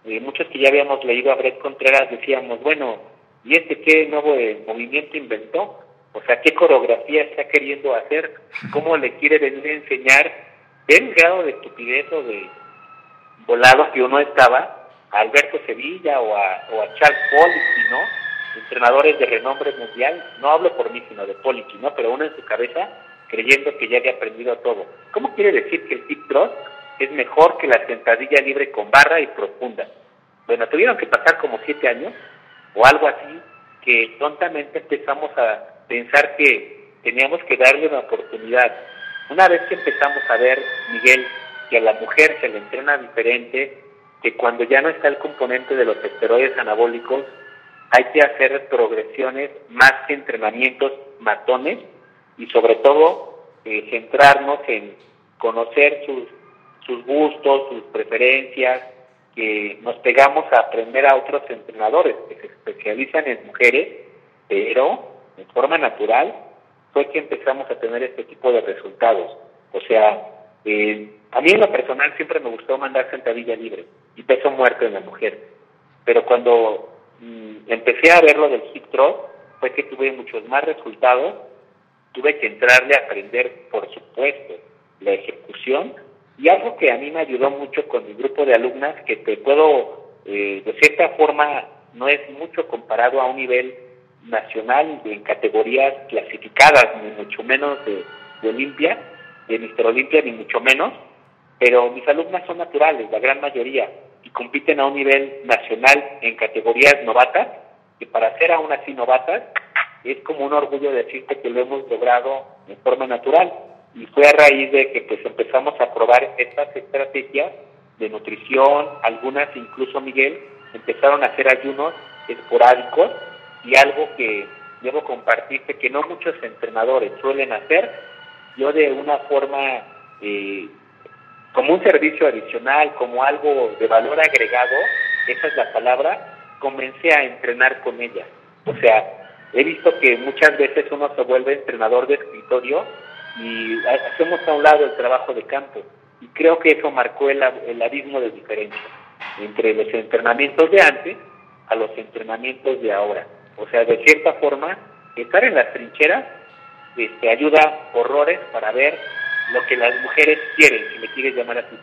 eh, muchos que ya habíamos leído a Brett Contreras decíamos, bueno, ¿y este qué nuevo eh, movimiento inventó? O sea, ¿qué coreografía está queriendo hacer? ¿Cómo le quiere venir a enseñar? el grado de estupidez o de volado que uno estaba a Alberto Sevilla o a, o a Charles Policy, ¿no? entrenadores de renombre mundial, no hablo por mí, sino de Poliki, ¿no? Pero uno en su cabeza creyendo que ya había aprendido todo. ¿Cómo quiere decir que el tip thrust es mejor que la sentadilla libre con barra y profunda? Bueno, tuvieron que pasar como siete años o algo así, que tontamente empezamos a pensar que teníamos que darle una oportunidad. Una vez que empezamos a ver, Miguel, que a la mujer se le entrena diferente, que cuando ya no está el componente de los esteroides anabólicos, hay que hacer progresiones más que entrenamientos matones y sobre todo eh, centrarnos en conocer sus, sus gustos, sus preferencias, que nos pegamos a aprender a otros entrenadores que se especializan en mujeres, pero en forma natural fue que empezamos a tener este tipo de resultados. O sea, eh, a mí en lo personal siempre me gustó mandar sentadilla libre y peso muerto en la mujer. Pero cuando mm, empecé a ver lo del hip thrust, fue que tuve muchos más resultados. Tuve que entrarle a aprender, por supuesto, la ejecución. Y algo que a mí me ayudó mucho con mi grupo de alumnas, que te puedo, eh, de cierta forma, no es mucho comparado a un nivel nacional en categorías clasificadas, ni mucho menos de, de Olimpia, de Mister Olimpia, ni mucho menos, pero mis alumnas son naturales, la gran mayoría, y compiten a un nivel nacional en categorías novatas, que para ser aún así novatas, es como un orgullo decirte que lo hemos logrado de forma natural. Y fue a raíz de que pues empezamos a probar estas estrategias de nutrición, algunas incluso Miguel, empezaron a hacer ayunos esporádicos y algo que debo compartirte que no muchos entrenadores suelen hacer, yo de una forma eh, como un servicio adicional, como algo de valor agregado, esa es la palabra, comencé a entrenar con ella. O sea, he visto que muchas veces uno se vuelve entrenador de escritorio y hacemos a un lado el trabajo de campo. Y creo que eso marcó el, el abismo de diferencia entre los entrenamientos de antes a los entrenamientos de ahora. O sea, de cierta forma, estar en las trincheras este, ayuda horrores para ver lo que las mujeres quieren, si me quieres llamar así.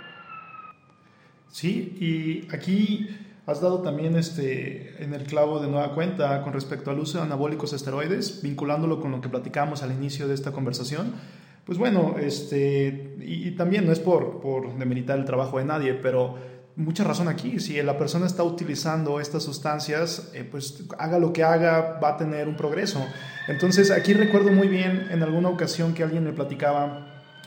Sí, y aquí has dado también este, en el clavo de nueva cuenta con respecto al uso de anabólicos esteroides, vinculándolo con lo que platicamos al inicio de esta conversación. Pues bueno, este, y, también no es por, por demeritar el trabajo de nadie, pero mucha razón aquí. Si la persona está utilizando estas sustancias, eh, pues haga lo que haga, va a tener un progreso. Entonces, aquí recuerdo muy bien en alguna ocasión que alguien me platicaba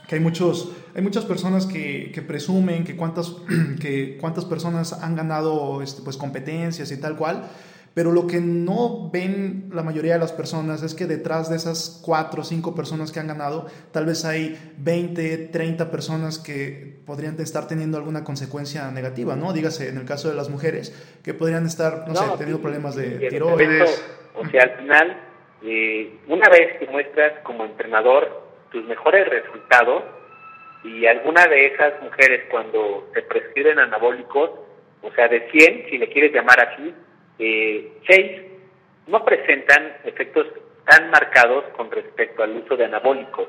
que hay, muchos, hay muchas personas que, presumen que cuántas, que cuántas personas han ganado este, pues, competencias y tal cual, pero lo que no ven la mayoría de las personas es que detrás de esas cuatro o cinco personas que han ganado, tal vez hay 20, 30 personas que podrían estar teniendo alguna consecuencia negativa, ¿no? Dígase, en el caso de las mujeres, que podrían estar, no, sé, teniendo problemas de tiroides. O sea, al final, eh, una vez que muestras como entrenador tus mejores resultados y alguna de esas mujeres cuando se prescriben anabólicos, o sea, de 100, si le quieres llamar así, eh, 6 no presentan efectos tan marcados con respecto al uso de anabólicos.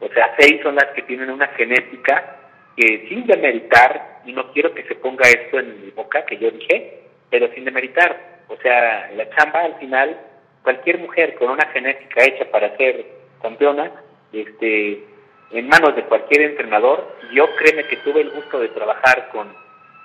O sea, 6 son las que tienen una genética que sin demeritar, y no quiero que se ponga esto en mi boca que yo dije, pero sin demeritar. O sea, la chamba al final, cualquier mujer con una genética hecha para ser campeona, este, en manos de cualquier entrenador. Yo créeme que tuve el gusto de trabajar con,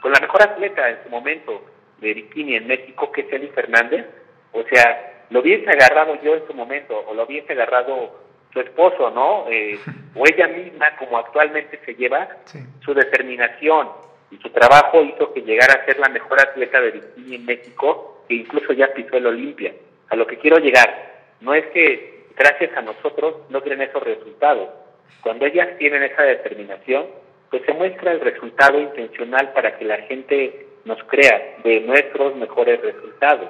con la mejor atleta en su momento de bikini en México, que es Eli Fernández. O sea, lo hubiese agarrado yo en su momento, o lo hubiese agarrado su esposo, ¿no? Eh, o ella misma, como actualmente se lleva, su determinación y su trabajo hizo que llegara a ser la mejor atleta de bikini en México, que incluso ya pisó el Olimpia. A lo que quiero llegar, no es que gracias a nosotros logren esos resultados. Cuando ellas tienen esa determinación, pues se muestra el resultado intencional para que la gente nos crea de nuestros mejores resultados.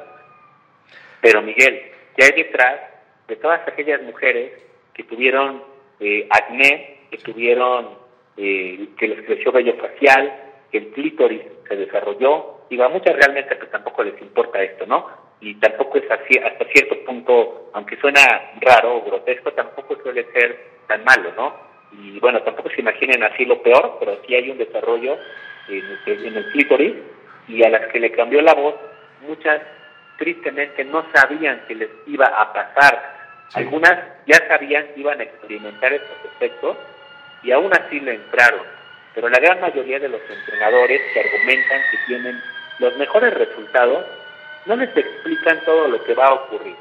Pero Miguel, ya hay detrás de todas aquellas mujeres que tuvieron eh, acné, que tuvieron, eh, que les creció vello facial, que el clítoris se desarrolló, digo, a muchas realmente pues tampoco les importa esto, ¿no? y tampoco es así, hasta cierto punto, aunque suena raro o grotesco, tampoco suele ser tan malo, ¿no? Y bueno, tampoco se imaginen así lo peor, pero sí hay un desarrollo en, en el clítoris y a las que le cambió la voz, muchas tristemente no sabían que les iba a pasar. Algunas ya sabían que iban a experimentar estos efectos y aún así le entraron. Pero la gran mayoría de los entrenadores que argumentan que tienen los mejores resultados no les explican todo lo que va a ocurrir.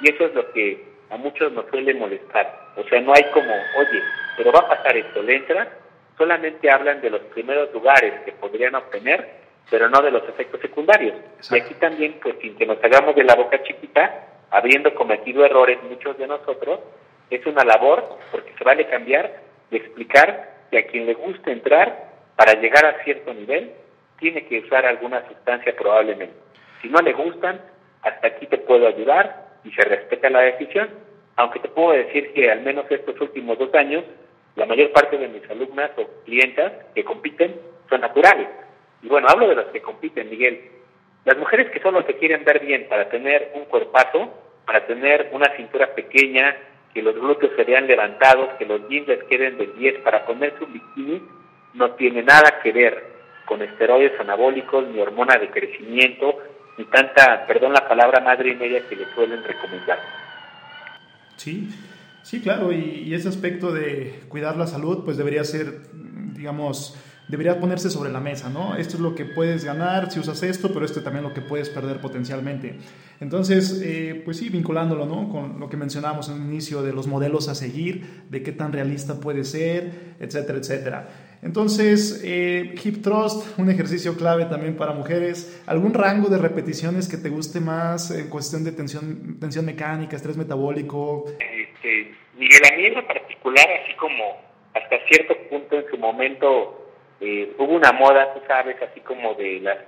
Y eso es lo que a muchos nos suele molestar. O sea, no hay como, oye, pero va a pasar esto, le entran, solamente hablan de los primeros lugares que podrían obtener, pero no de los efectos secundarios. Y aquí también, pues sin que nos hagamos de la boca chiquita, habiendo cometido errores muchos de nosotros, es una labor, porque se vale cambiar, de explicar que a quien le gusta entrar, para llegar a cierto nivel, tiene que usar alguna sustancia probablemente. Si no le gustan, hasta aquí te puedo ayudar, y se respeta la decisión. Aunque te puedo decir que al menos estos últimos dos años, la mayor parte de mis alumnas o clientas que compiten son naturales. Y bueno, hablo de las que compiten, Miguel. Las mujeres que solo se quieren ver bien para tener un cuerpazo, para tener una cintura pequeña, que los glúteos se vean levantados, que los jeans queden de 10 para ponerse un bikini, no tiene nada que ver con esteroides anabólicos, ni hormona de crecimiento, ni tanta, perdón la palabra, madre y media que le suelen recomendar. Sí, sí, claro, y ese aspecto de cuidar la salud, pues debería ser, digamos, debería ponerse sobre la mesa, ¿no? Esto es lo que puedes ganar si usas esto, pero esto también lo que puedes perder potencialmente. Entonces, eh, pues sí, vinculándolo, ¿no? Con lo que mencionamos en el inicio de los modelos a seguir, de qué tan realista puede ser, etcétera, etcétera. Entonces, eh, Hip Thrust, un ejercicio clave también para mujeres. ¿Algún rango de repeticiones que te guste más en cuestión de tensión, tensión mecánica, estrés metabólico? Este, Miguel, a mí en particular, así como hasta cierto punto en su momento eh, hubo una moda, tú sabes, así como de las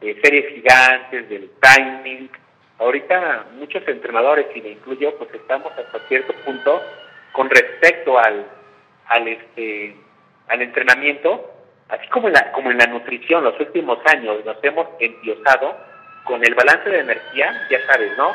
series gigantes, del timing. Ahorita muchos entrenadores, y me incluyo, pues estamos hasta cierto punto con respecto al, al, este, al entrenamiento, así como en, la, como en la nutrición, los últimos años nos hemos endiosado con el balance de energía, ya sabes, ¿no?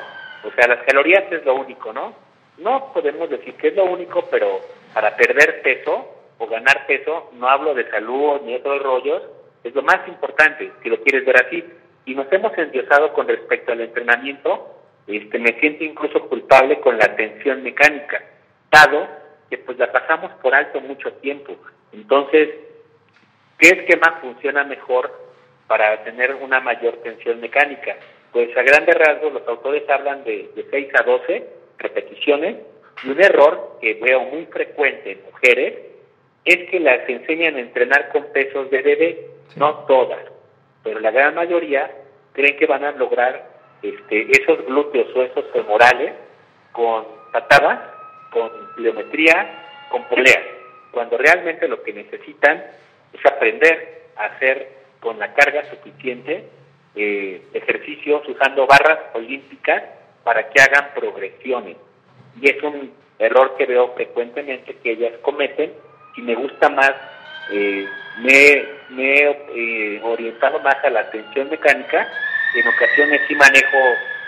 O sea, las calorías es lo único, ¿no? No podemos decir que es lo único, pero para perder peso o ganar peso, no hablo de salud ni otros rollos, es lo más importante, si lo quieres ver así. Y nos hemos endiosado con respecto al entrenamiento, este, me siento incluso culpable con la tensión mecánica, dado que pues la pasamos por alto mucho tiempo. Entonces, ¿qué esquema funciona mejor para tener una mayor tensión mecánica? Pues a grandes rasgos los autores hablan de, de 6 a 12 repeticiones y un error que veo muy frecuente en mujeres es que las enseñan a entrenar con pesos de bebé, no todas, pero la gran mayoría creen que van a lograr este, esos glúteos o esos femorales con patadas, con pliometría, con poleas, cuando realmente lo que necesitan es aprender a hacer con la carga suficiente eh, ejercicios usando barras olímpicas para que hagan progresiones. Y es un error que veo frecuentemente que ellas cometen y me gusta más, eh, me, he eh, orientado más a la atención mecánica, en ocasiones sí manejo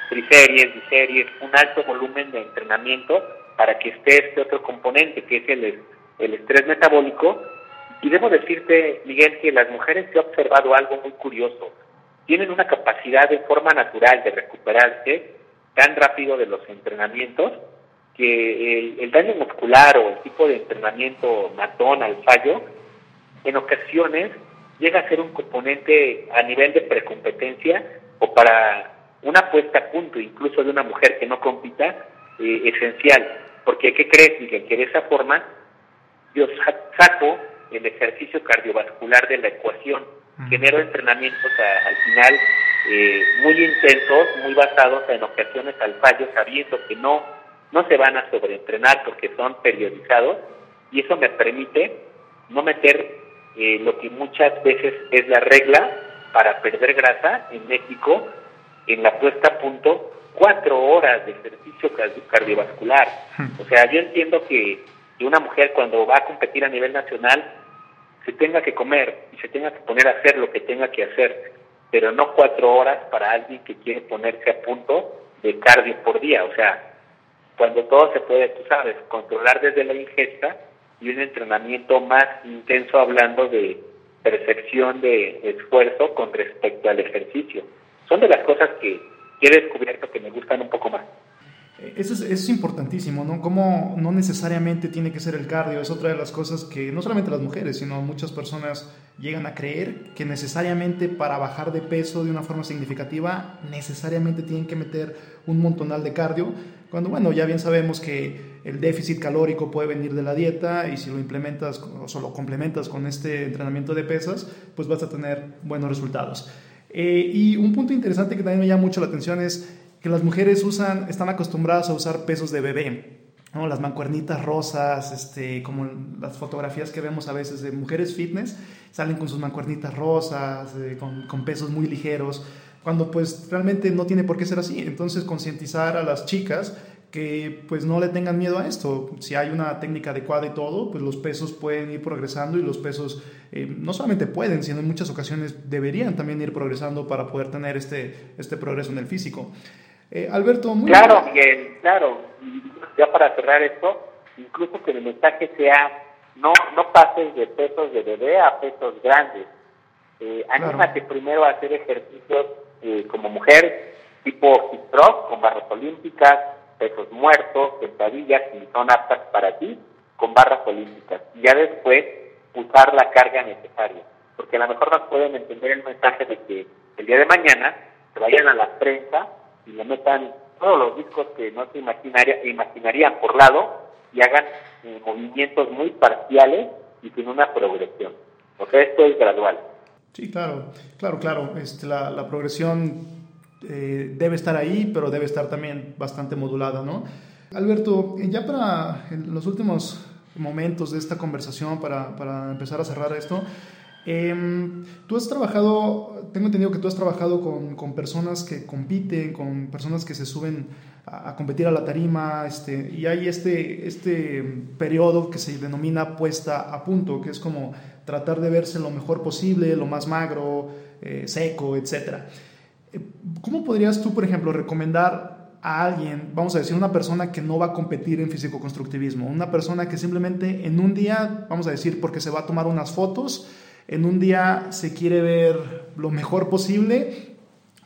triseries, biseries, un alto volumen de entrenamiento para que esté este otro componente que es el, el estrés metabólico. Y debo decirte, Miguel, que las mujeres he observado algo muy curioso. Tienen una capacidad de forma natural de recuperarse tan rápido de los entrenamientos que el, daño muscular o el tipo de entrenamiento matón al fallo, en ocasiones llega a ser un componente a nivel de precompetencia o para una puesta a punto incluso de una mujer que no compita eh, esencial. Porque, ¿qué crees, Miguel? Que de esa forma yo saco el ejercicio cardiovascular de la ecuación, genero entrenamientos al final eh, muy intensos, muy basados en ocasiones al fallo, sabiendo que no no se van a sobreentrenar porque son periodizados y eso me permite no meter eh, lo que muchas veces es la regla para perder grasa en México en la puesta a punto cuatro horas de ejercicio cardiovascular. O sea, yo entiendo que, una mujer cuando va a competir a nivel nacional se tenga que comer y se tenga que poner a hacer lo que tenga que hacer, pero no cuatro horas para alguien que quiere ponerse a punto de cardio por día. O sea, cuando todo se puede, tú sabes, controlar desde la ingesta y un entrenamiento más intenso hablando de percepción de esfuerzo con respecto al ejercicio. Son de las cosas que, he descubierto que me gustan un poco más. Eso es, es, importantísimo, ¿no? Como no necesariamente tiene que ser el cardio, es otra de las cosas que no solamente las mujeres, sino muchas personas llegan a creer que necesariamente para bajar de peso de una forma significativa, necesariamente tienen que meter un montonal de cardio, cuando bueno, ya bien sabemos que el déficit calórico puede venir de la dieta y si lo implementas o lo complementas con este entrenamiento de pesas, pues vas a tener buenos resultados. Eh, y un punto interesante que también me llama mucho la atención es que las mujeres usan, están acostumbradas a usar pesos de bebé. ¿no? Las mancuernitas rosas, este, como las fotografías que vemos a veces de mujeres fitness, salen con sus mancuernitas rosas, eh, con, con, pesos muy ligeros. Cuando pues realmente no tiene por qué ser así. Entonces concientizar a las chicas que pues no le tengan miedo a esto. Si hay una técnica adecuada y todo, pues los pesos pueden ir progresando y los pesos eh, no solamente pueden, sino en muchas ocasiones deberían también ir progresando para poder tener este, este progreso en el físico. Eh, Alberto, muy Claro, bien, claro. Ya para cerrar esto, incluso que el mensaje sea no, no pases de pesos de bebé a pesos grandes. Eh, anímate primero a hacer ejercicios eh, como mujer, tipo hip con barras olímpicas, pesos muertos, sentadillas, si son aptas para ti, con barras olímpicas. Y ya después usar la carga necesaria. Porque a lo mejor nos pueden entender el mensaje de que el día de mañana se vayan a la prensa y le metan todos los discos que no se imaginaría, imaginarían por lado y hagan eh, movimientos muy parciales y sin una progresión. Porque esto es gradual. Sí, claro, claro, claro. Este, la, la progresión eh, debe estar ahí, pero debe estar también bastante modulada, ¿no? Alberto, ya para los últimos momentos de esta conversación, para, para empezar a cerrar esto, em, tú has trabajado, tengo entendido que tú has trabajado con, personas que compiten, con personas que se suben a, competir a la tarima, este, y hay este, este periodo que se denomina puesta a punto, que es como tratar de verse lo mejor posible, lo más magro, eh, seco, etcétera. ¿Cómo podrías tú, por ejemplo, recomendar a alguien, vamos a decir, una persona que no va a competir en físico-constructivismo, una persona que simplemente en un día, vamos a decir, porque se va a tomar unas fotos, en un día se quiere ver lo mejor posible,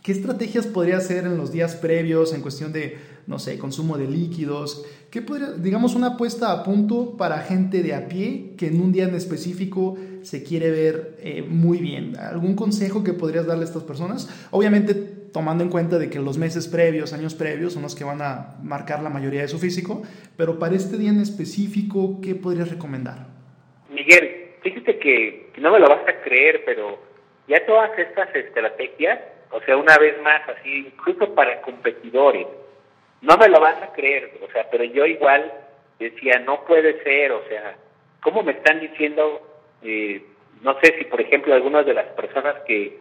¿qué estrategias podría hacer en los días previos en cuestión de, no sé, consumo de líquidos? ¿Qué podría, digamos, una puesta a punto para gente de a pie que en un día en específico se quiere ver eh, muy bien. ¿Algún consejo que podrías darle a estas personas? Obviamente tomando en cuenta de que los meses previos, años previos, son los que van a marcar la mayoría de su físico, pero para este día en específico, ¿qué podrías recomendar? Miguel, fíjate que, no me lo vas a creer, pero ya todas estas estrategias, o sea, una vez más, así, incluso para competidores, no me lo vas a creer, o sea, pero yo igual decía, no puede ser, o sea, ¿cómo me están diciendo eh, no sé si, por ejemplo, algunas de las personas que,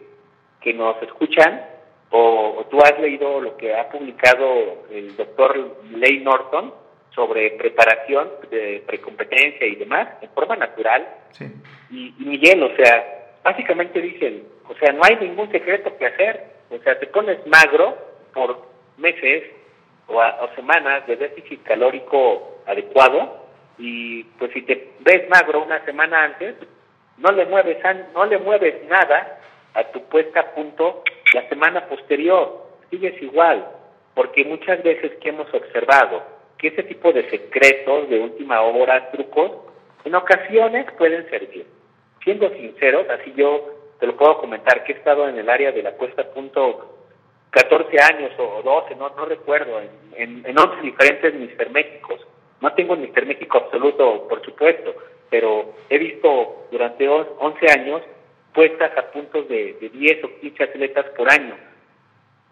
que nos escuchan o, tú has leído lo que ha publicado el doctor Ley Norton sobre preparación de precompetencia y demás en forma natural. Y, Miguel, o sea, básicamente dicen, o sea, no hay ningún secreto que hacer. O sea, te pones magro por meses o, o semanas de déficit calórico adecuado y pues si te ves magro una semana antes, no le mueves, no le mueves nada a tu puesta a punto la semana posterior, sigues igual, porque muchas veces que hemos observado que ese tipo de secretos de última hora, trucos, en ocasiones pueden servir. Siendo sinceros, así yo te lo puedo comentar, que he estado en el área de la puesta a punto 14 años o 12, no, no recuerdo, en, en, 11 diferentes Mister Méxicos. No tengo Mister México absoluto, por supuesto, pero he visto durante 11 años puestas a puntos de, 10 o 15 atletas por año.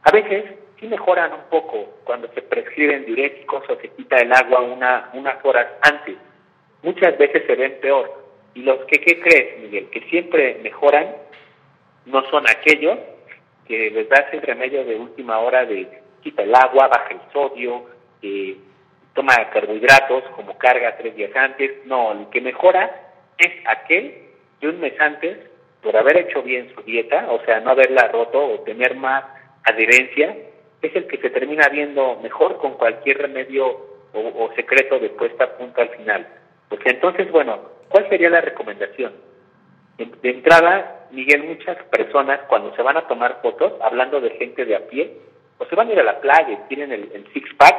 A veces sí mejoran un poco cuando se prescriben diuréticos o se quita el agua una, unas horas antes. Muchas veces se ven peor. Y los que, ¿qué crees, Miguel? Que siempre mejoran no son aquellos que les das el remedio de última hora de quita el agua, baja el sodio, eh, toma carbohidratos como carga tres días antes. No, el que mejora es aquel de un mes antes por haber hecho bien su dieta, o sea, no haberla roto o tener más adherencia, es el que se termina viendo mejor con cualquier remedio o, o secreto de puesta a punto al final. Porque entonces, bueno, ¿cuál sería la recomendación? De entrada, Miguel, muchas personas cuando se van a tomar fotos, hablando de gente de a pie, o se van a ir a la playa y tienen el, six-pack,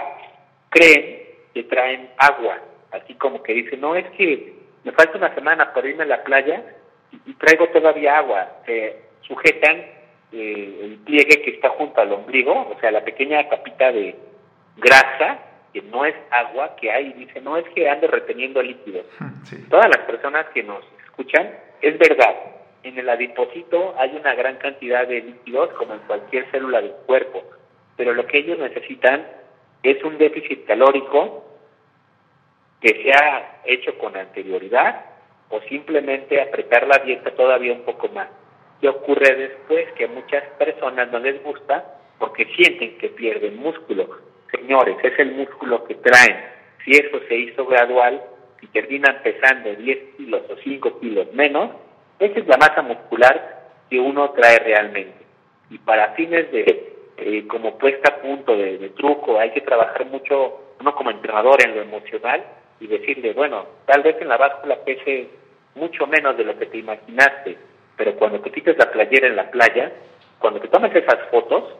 creen que traen agua, así como que dicen, no, es que me falta una semana para irme a la playa y, traigo todavía agua. Se sujetan eh, el pliegue que está junto al ombligo, o sea, la pequeña capita de grasa, que no es agua que hay, dice, no es que ande reteniendo líquidos. Todas las personas que nos escuchan, es verdad, en el adipocito hay una gran cantidad de líquidos como en cualquier célula del cuerpo, pero lo que ellos necesitan es un déficit calórico que se ha hecho con anterioridad o simplemente apretar la dieta todavía un poco más. ¿Qué ocurre después? Que muchas personas no les gusta porque sienten que pierden músculo. Señores, es el músculo que traen. Si eso se hizo gradual y terminan pesando 10 kilos o 5 kilos menos, esa es la masa muscular que uno trae realmente. Y para fines de, eh, como puesta a punto de, de truco, hay que trabajar mucho, uno como entrenador en lo emocional y decirle, bueno, tal vez en la báscula pese mucho menos de lo que te imaginaste, pero cuando te quites la playera en la playa, cuando te tomes esas fotos,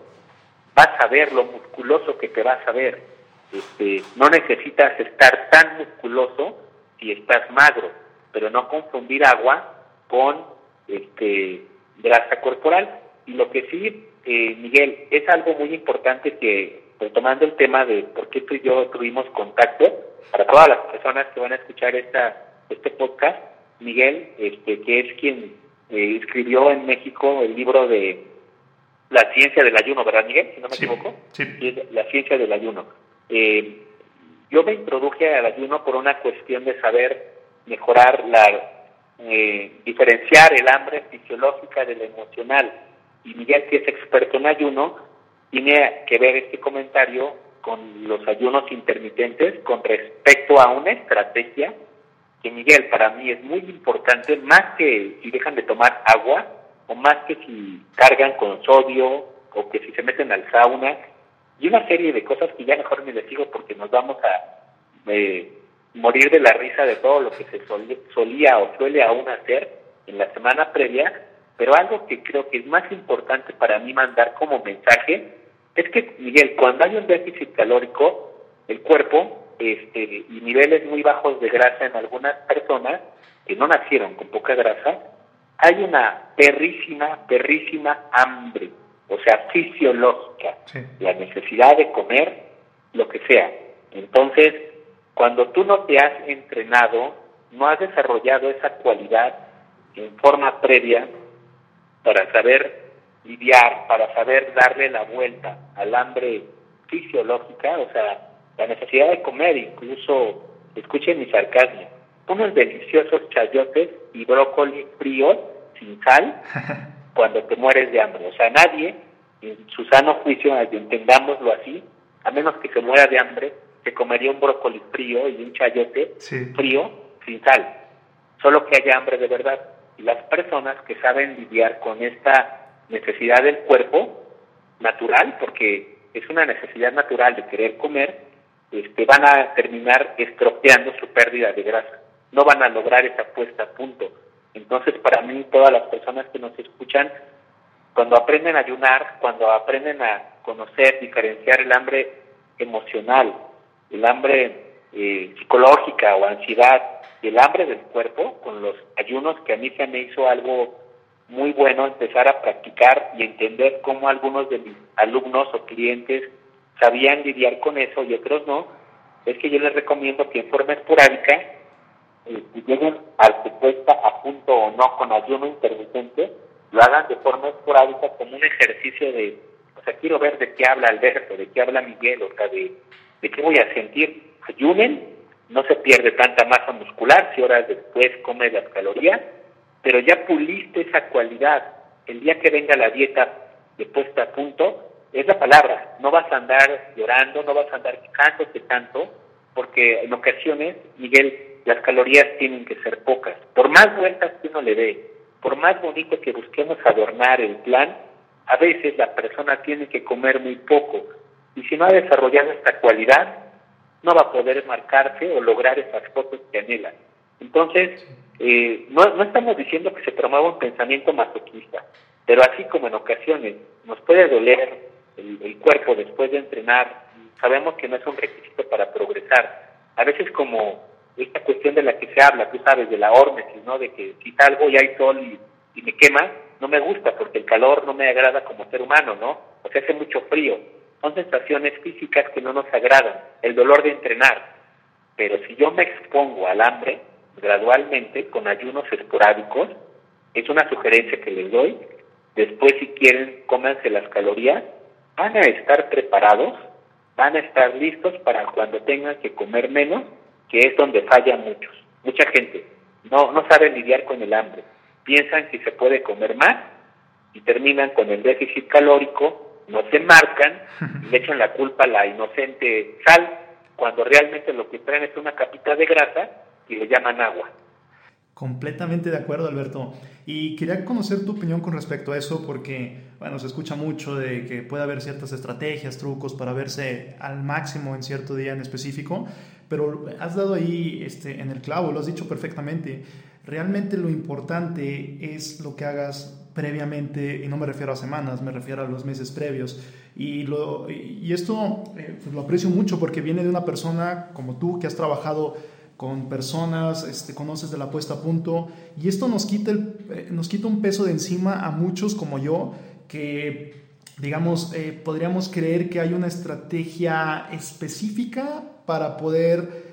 vas a ver lo musculoso que te vas a ver. Este, no necesitas estar tan musculoso si estás magro, pero no confundir agua con este, grasa corporal. Y lo que sí, eh, Miguel, es algo muy importante que, retomando el tema de por qué tú y yo tuvimos contacto, para todas las personas que van a escuchar esta, este podcast, Miguel, este, que es quien eh, escribió en México el libro de La ciencia del ayuno, ¿verdad, Miguel? Si no me equivoco. Sí. La ciencia del ayuno. Eh, yo me introduje al ayuno por una cuestión de saber mejorar la, eh, diferenciar el hambre fisiológica de la emocional. Y Miguel, que es experto en ayuno, tiene que ver este comentario con los ayunos intermitentes con respecto a una estrategia que Miguel para mí es muy importante, más que si dejan de tomar agua o más que si cargan con sodio o que si se meten al sauna y una serie de cosas que ya mejor me les digo porque nos vamos a eh, morir de la risa de todo lo que se solía o suele aún hacer en la semana previa, pero algo que creo que es más importante para mí mandar como mensaje es que, Miguel, cuando hay un déficit calórico, el cuerpo este, y niveles muy bajos de grasa en algunas personas que no nacieron con poca grasa, hay una perrísima, perrísima hambre, o sea, fisiológica, la necesidad de comer lo que sea. Entonces, cuando tú no te has entrenado, no has desarrollado esa cualidad en forma previa para saber lidiar, para saber darle la vuelta al hambre fisiológica, o sea, la necesidad de comer, incluso, escuchen mi sarcasmo, unos deliciosos chayotes y brócoli fríos, sin sal, cuando te mueres de hambre. O sea, nadie, en su sano juicio, entendámoslo así, a menos que se muera de hambre, se comería un brócoli frío y un chayote frío sin sal. Solo que haya hambre de verdad. Y las personas que saben lidiar con esta necesidad del cuerpo natural, porque es una necesidad natural de querer comer, este, van a terminar estropeando su pérdida de grasa. No van a lograr esa puesta a punto. Entonces, para mí, todas las personas que nos escuchan, cuando aprenden a ayunar, cuando aprenden a conocer, diferenciar el hambre emocional, el hambre eh, psicológica o ansiedad y el hambre del cuerpo, con los ayunos que a mí se me hizo algo muy bueno empezar a practicar y entender cómo algunos de mis alumnos o clientes sabían lidiar con eso y otros no, es que yo les recomiendo que en forma esporádica, eh, si lleguen al supuesta a punto o no con ayuno intermitente, lo hagan de forma esporádica como un ejercicio de, o sea, quiero ver de qué habla Alberto, de qué habla Miguel, o sea, de, de qué voy a sentir. Ayunen, no se pierde tanta masa muscular si horas después comes las calorías, pero ya puliste esa cualidad. El día que venga la dieta de puesta a punto, es la palabra, no vas a andar llorando, no vas a andar quejándote tanto, porque en ocasiones, Miguel, las calorías tienen que ser pocas. Por más vueltas que uno le dé, por más bonito que busquemos adornar el plan, a veces la persona tiene que comer muy poco. Y si no ha desarrollado esta cualidad, no va a poder marcarse o lograr esas fotos que anhela. Entonces, eh, no, no estamos diciendo que se promueva un pensamiento masoquista, pero así como en ocasiones nos puede doler el, cuerpo después de entrenar, sabemos que no es un requisito para progresar. A veces como esta cuestión de la que se habla, tú sabes, de la hormesis, ¿no? De que si salgo y hay sol y, y, me quema, no me gusta porque el calor no me agrada como ser humano, ¿no? O sea, hace mucho frío. Son sensaciones físicas que no nos agradan. El dolor de entrenar. Pero si yo me expongo al hambre gradualmente, con ayunos esporádicos, es una sugerencia que les doy. Después, si quieren, cómanse las calorías van a estar preparados, van a estar listos para cuando tengan que comer menos, que es donde fallan muchos. Mucha gente no, no sabe lidiar con el hambre. Piensan que se puede comer más y terminan con el déficit calórico, no se marcan y le echan la culpa a la inocente sal, cuando realmente lo que traen es una capita de grasa y le llaman agua. Completamente de acuerdo, Alberto. Y quería conocer tu opinión con respecto a eso porque, bueno, se escucha mucho de que puede haber ciertas estrategias, trucos para verse al máximo en cierto día en específico, pero has dado ahí este, en el clavo, lo has dicho perfectamente. Realmente lo importante es lo que hagas previamente, y no me refiero a semanas, me refiero a los meses previos. Y, lo, y esto eh, pues lo aprecio mucho porque viene de una persona como tú que has trabajado con personas, este, conoces de la puesta a punto, y esto nos quita, el, eh, nos quita un peso de encima a muchos como yo, que, digamos, eh, podríamos creer que hay una estrategia específica para poder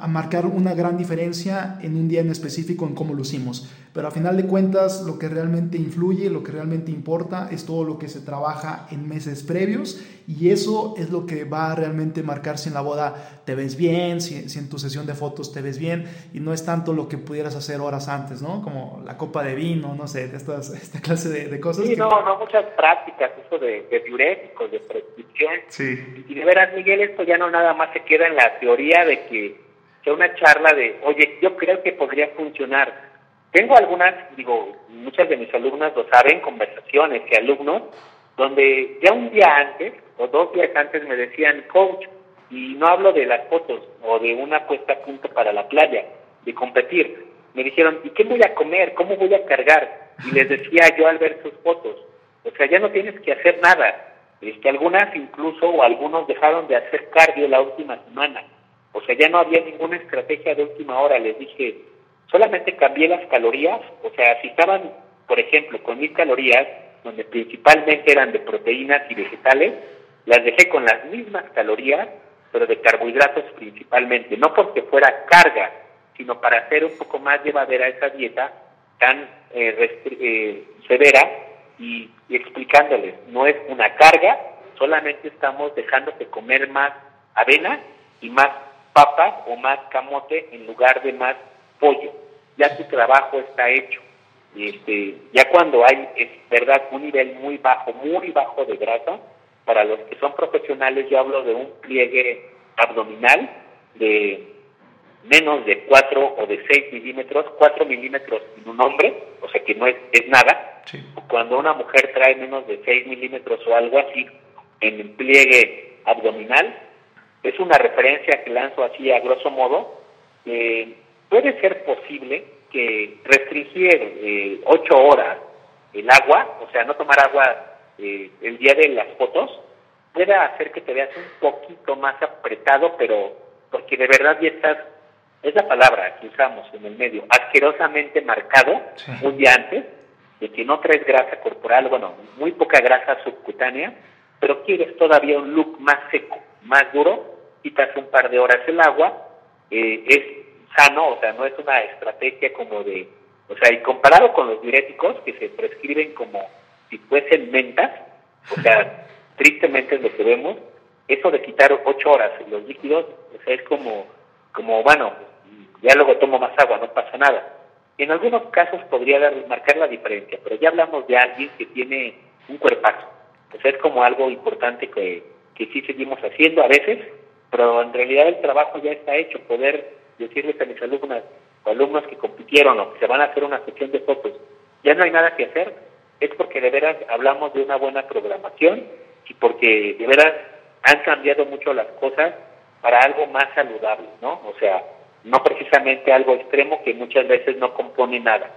a marcar una gran diferencia en un día en específico en cómo lucimos. Pero a final de cuentas, lo que realmente influye, lo que realmente importa, es todo lo que se trabaja en meses previos y eso es lo que va a realmente marcar si en la boda te ves bien, si, en tu sesión de fotos te ves bien y no es tanto lo que pudieras hacer horas antes, ¿no? Como la copa de vino, no sé, estas, esta clase de, cosas. Sí, no, no, muchas prácticas, eso de, de diuréticos, de prescripción. Sí. Y de veras, Miguel, esto ya no nada más se queda en la teoría de que que una charla de, oye, yo creo que podría funcionar. Tengo algunas, digo, muchas de mis alumnas lo saben, conversaciones y alumnos, donde ya un día antes o dos días antes me decían, coach, y no hablo de las fotos o de una puesta a punto para la playa, de competir. Me dijeron, ¿y qué voy a comer? ¿Cómo voy a cargar? Y les decía yo al ver sus fotos, o sea, ya no tienes que hacer nada. Este, algunas incluso o algunos dejaron de hacer cardio la última semana o sea, ya no había ninguna estrategia de última hora. Les dije, solamente cambié las calorías. O sea, si estaban, por ejemplo, con mis calorías, donde principalmente eran de proteínas y vegetales, las dejé con las mismas calorías, pero de carbohidratos principalmente. No porque fuera carga, sino para hacer un poco más llevadera esa dieta tan eh, eh, severa y, explicándoles, no es una carga, solamente estamos dejándote comer más avena y más papa o más camote en lugar de más pollo. Ya tu trabajo está hecho. Este, ya cuando hay, es verdad, un nivel muy bajo, muy bajo de grasa, para los que son profesionales yo hablo de un pliegue abdominal de menos de 4 o de 6 milímetros, 4 milímetros en un hombre, o sea que no es, es nada. Cuando una mujer trae menos de 6 milímetros o algo así en el pliegue abdominal, es una referencia que lanzo así a grosso modo, puede ser posible que restringir eh, ocho horas el agua, o sea, no tomar agua eh, el día de las fotos, pueda hacer que te veas un poquito más apretado, pero porque de verdad ya estás, es la palabra que usamos en el medio, asquerosamente marcado un día antes, de que no traes grasa corporal, bueno, muy poca grasa subcutánea, pero quieres todavía un look más seco, más duro, quitas un par de horas el agua, eh, es sano, o sea, no es una estrategia como de, o sea, y comparado con los diuréticos que se prescriben como si fuesen mentas, o sea, tristemente es lo que vemos, eso de quitar ocho horas los líquidos, o sea, es como, como, bueno, ya luego tomo más agua, no pasa nada. En algunos casos podría dar, marcar la diferencia, pero ya hablamos de alguien que tiene un cuerpazo. O sea, es como algo importante que, que sí seguimos haciendo a veces, pero en realidad el trabajo ya está hecho, poder decirles a mis alumnas o alumnos que compitieron o que se van a hacer una sesión de fotos, ya no hay nada que hacer, es porque de veras hablamos de una buena programación y porque de veras han cambiado mucho las cosas para algo más saludable, ¿no? O sea, no precisamente algo extremo que muchas veces no compone nada.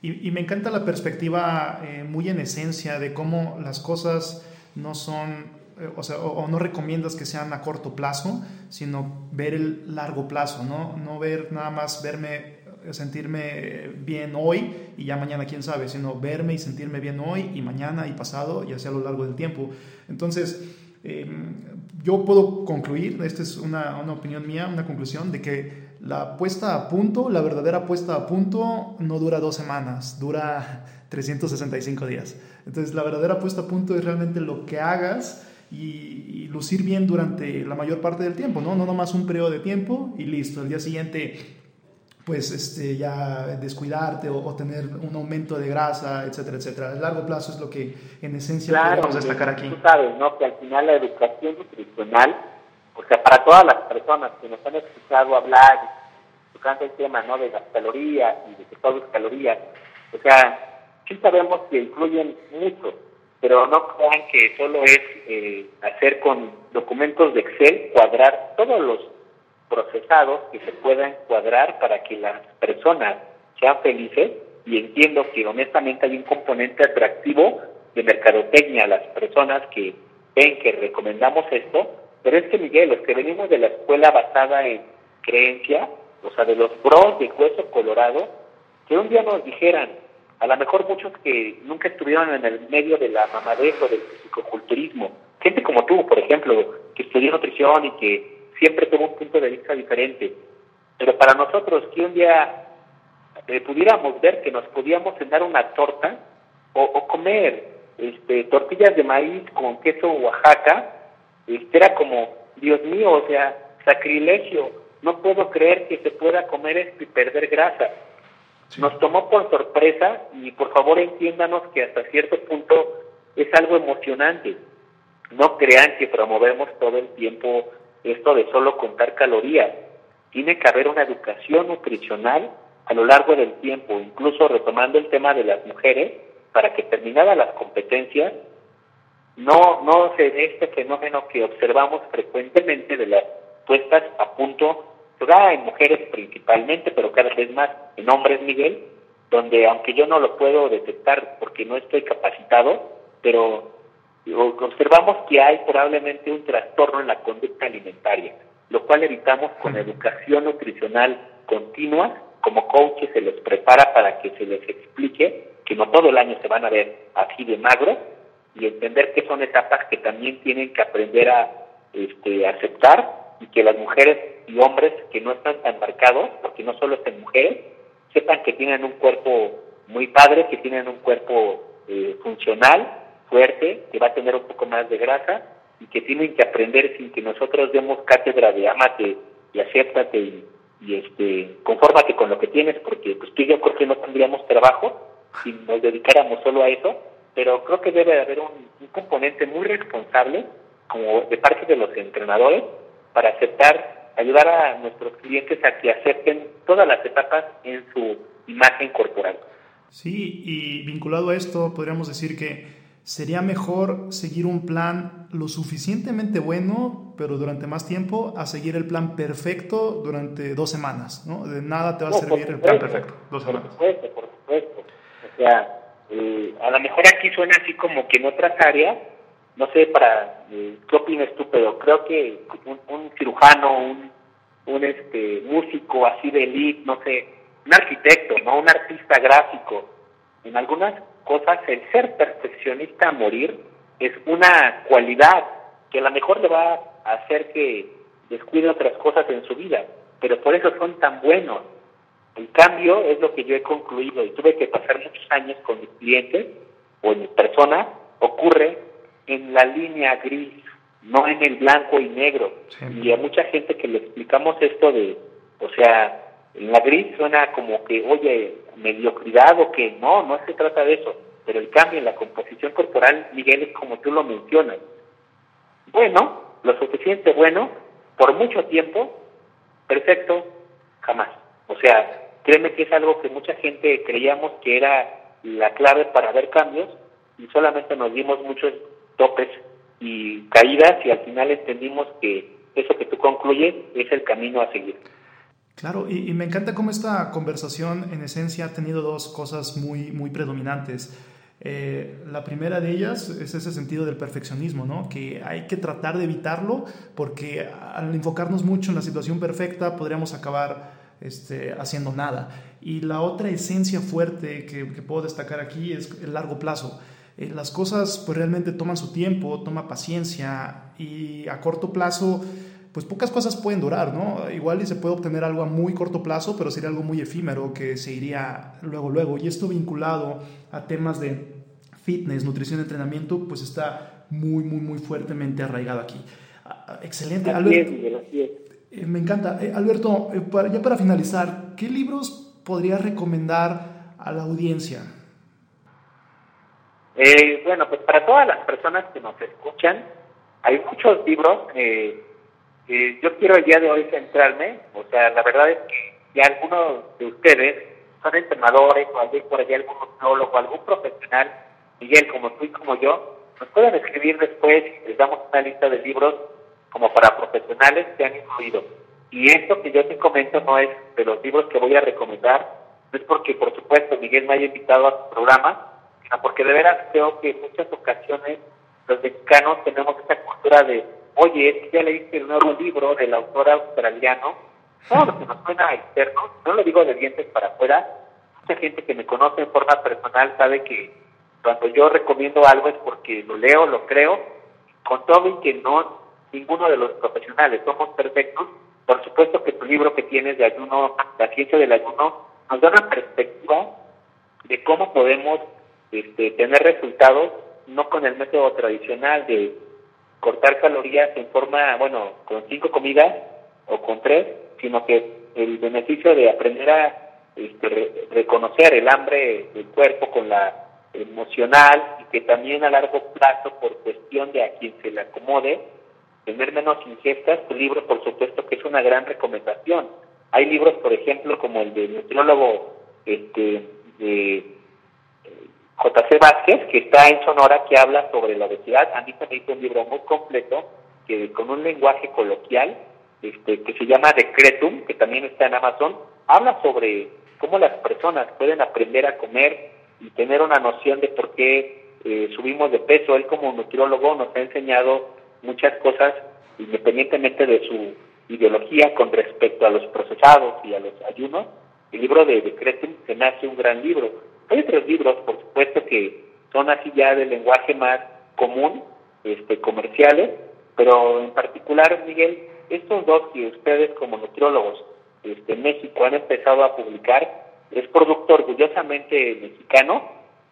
Y, me encanta la perspectiva eh, muy en esencia de cómo las cosas no son o, sea, o, no recomiendas que sean a corto plazo, sino ver el largo plazo, ¿no? No ver nada más verme, eh, sentirme bien hoy y ya mañana quién sabe, sino verme y sentirme bien hoy y mañana y pasado y así a lo largo del tiempo. Entonces, em, yo puedo concluir, esta es una, una opinión mía, una conclusión, de que la puesta a punto, la verdadera puesta a punto, no dura dos semanas, dura 365 días. Entonces, la verdadera puesta a punto es realmente lo que hagas y, lucir bien durante la mayor parte del tiempo, ¿no? No nomás un periodo de tiempo y listo. El día siguiente pues este, ya descuidarte o, tener un aumento de grasa, etcétera, etcétera. A largo plazo es lo que en esencia podemos destacar aquí. Tú sabes, ¿no? Que al final la educación nutricional, o sea, para todas las personas que nos han escuchado hablar, tocando el tema, ¿no? De las calorías y de que todo es calorías, o sea, sí sabemos que influyen mucho, pero no crean que solo es eh, hacer con documentos de Excel cuadrar todos los procesados que se puedan cuadrar para que las personas sean felices. Y entiendo que honestamente hay un componente atractivo de mercadotecnia a las personas que ven que recomendamos esto, pero es que Miguel, los que venimos de la escuela basada en creencia, o sea, de los bros de hueso colorado, que un día nos dijeran, a lo mejor muchos que nunca estuvieron en el medio de la mamadez o del psicoculturismo, gente como tú, por ejemplo, que estudió nutrición y que siempre tuvo un punto de vista diferente. Pero para nosotros, que un día eh, pudiéramos ver que nos podíamos cenar una torta o, comer este, tortillas de maíz con queso Oaxaca, este, era como, Dios mío, o sea, sacrilegio, no puedo creer que se pueda comer esto y perder grasa. Nos tomó por sorpresa y por favor entiéndanos que hasta cierto punto es algo emocionante. No crean que promovemos todo el tiempo esto de solo contar calorías. Tiene que haber una educación nutricional a lo largo del tiempo, incluso retomando el tema de las mujeres, para que terminadas las competencias, no, no se dé este fenómeno que observamos frecuentemente de las puestas a punto, en mujeres principalmente, pero cada vez más en hombres, Miguel, donde aunque yo no lo puedo detectar porque no estoy capacitado, pero observamos que hay probablemente un trastorno en la conducta alimentaria, lo cual evitamos con educación nutricional continua, como coaches se les prepara para que se les explique que no todo el año se van a ver así de magro y entender que son etapas que también tienen que aprender a este, aceptar y que las mujeres y hombres que no están tan marcados, porque no solo están mujeres, sepan que tienen un cuerpo muy padre, que tienen un cuerpo eh, funcional fuerte, que va a tener un poco más de grasa y que tienen que aprender sin que nosotros demos cátedra de amate y acéptate y, y este, confórmate con lo que tienes, porque pues tú y yo creo que no tendríamos trabajo si nos dedicáramos solo a eso, pero creo que debe haber un, un componente muy responsable como de parte de los entrenadores para aceptar, ayudar a nuestros clientes a que acepten todas las etapas en su imagen corporal. Sí, y vinculado a esto, podríamos decir que sería mejor seguir un plan lo suficientemente bueno, pero durante más tiempo, a seguir el plan perfecto durante dos semanas, ¿no? De nada te va a servir el plan perfecto, dos semanas. Por supuesto, por supuesto. O sea, eh, a lo mejor aquí suena así como que en otras áreas, no sé, para, eh, ¿qué opinas tú? Pero creo que un, cirujano, un, un este músico así de elite, no sé, un arquitecto, ¿no? Un artista gráfico, en algunas cosas, el ser perfeccionista a morir es una cualidad que a lo mejor le va a hacer que descuide otras cosas en su vida, pero por eso son tan buenos. El cambio es lo que yo he concluido y tuve que pasar muchos años con mis clientes o en mi persona, ocurre en la línea gris, no en el blanco y negro. Y a mucha gente que le explicamos esto de, o sea, en la gris suena como que, oye, mediocridad o que no, no se trata de eso, pero el cambio en la composición corporal, Miguel, es como tú lo mencionas. Bueno, lo suficiente bueno, por mucho tiempo, perfecto, jamás. O sea, créeme que es algo que mucha gente creíamos que era la clave para ver cambios y solamente nos dimos muchos topes y caídas y al final entendimos que eso que tú concluyes es el camino a seguir. Claro, y, me encanta cómo esta conversación en esencia ha tenido dos cosas muy, muy predominantes. Eh, la primera de ellas es ese sentido del perfeccionismo, ¿no? que hay que tratar de evitarlo porque al enfocarnos mucho en la situación perfecta podríamos acabar este, haciendo nada. Y la otra esencia fuerte que, puedo destacar aquí es el largo plazo. Eh, las cosas pues realmente toman su tiempo, toma paciencia y a corto plazo pues pocas cosas pueden durar, ¿no? Igual y se puede obtener algo a muy corto plazo, pero sería algo muy efímero que se iría luego, luego. Y esto vinculado a temas de fitness, nutrición, entrenamiento, pues está muy, muy, muy fuertemente arraigado aquí. Ah, excelente, Albert. Eh, me encanta. Eh, Alberto, ya para finalizar, ¿qué libros podrías recomendar a la audiencia? Bueno, pues para todas las personas que nos escuchan, hay muchos libros. yo quiero el día de hoy centrarme, o sea, la verdad es que ya algunos de ustedes son entrenadores o alguien por allá, algún o algún profesional, Miguel, como tú y como yo, nos pueden escribir después, les damos una lista de libros como para profesionales que han incluido. Y esto que yo te comento no es de los libros que voy a recomendar, no es porque, por supuesto, Miguel me haya invitado a su programa, porque de veras creo que en muchas ocasiones los mexicanos tenemos esa cultura de, oye, es que ya leíste el nuevo libro del autor australiano, todo lo que nos suena externo, no lo digo de dientes para afuera, mucha gente que me conoce en forma personal sabe que cuando yo recomiendo algo es porque lo leo, lo creo, con todo y que no ninguno de los profesionales somos perfectos. Por supuesto que tu libro que tienes de ayuno, la ciencia del ayuno, nos da una perspectiva de cómo podemos este, tener resultados, no con el método tradicional de cortar calorías en forma, bueno, con cinco comidas o con tres, sino que el beneficio de aprender a este, reconocer el hambre del cuerpo con la emocional y que también a largo plazo, por cuestión de a quien se le acomode, tener menos ingestas, tu libro por supuesto que es una gran recomendación. Hay libros, por ejemplo, como el de nutriólogo este, de J.C. Vázquez, que está en Sonora, que habla sobre la obesidad. A mí me hizo un libro muy completo, que con un lenguaje coloquial, este, que se llama Decretum, que también está en Amazon, habla sobre cómo las personas pueden aprender a comer y tener una noción de por qué eh, subimos de peso. Él como nutriólogo nos ha enseñado muchas cosas independientemente de su ideología con respecto a los procesados y a los ayunos. El libro de Decretum se me hace un gran libro. Hay otros libros, por supuesto, que son así ya de lenguaje más común, este, comerciales, pero en particular, Miguel, estos dos que ustedes como nutriólogos este, México han empezado a publicar, es producto orgullosamente mexicano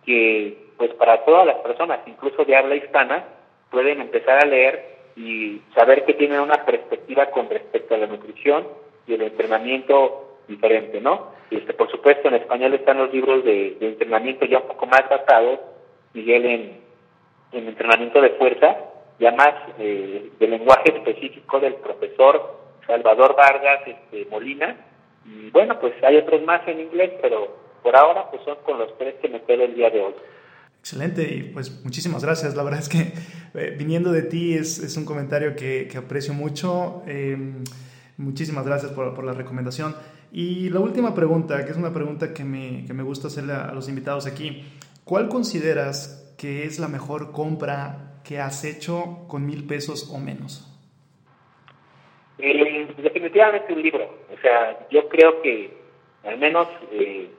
que, pues para todas las personas, incluso de habla hispana, pueden empezar a leer y saber que tienen una perspectiva con respecto a la nutrición y el entrenamiento diferente, ¿no? Este, por supuesto, en español están los libros de, entrenamiento ya un poco más basados, Miguel, en, en entrenamiento de fuerza, ya más eh, de lenguaje específico del profesor Salvador Vargas este, Molina. Y bueno, pues hay otros más en inglés, pero por ahora pues son con los tres que me quedo el día de hoy. Excelente y pues muchísimas gracias. La verdad es que eh, viniendo de ti es, un comentario que, aprecio mucho. Eh, muchísimas gracias por, la recomendación. Y la última pregunta, que es una pregunta que me, que me gusta hacerle a, los invitados aquí. ¿Cuál consideras que es la mejor compra que has hecho con mil pesos o menos? Eh, definitivamente un libro. O sea, yo creo que al menos eh,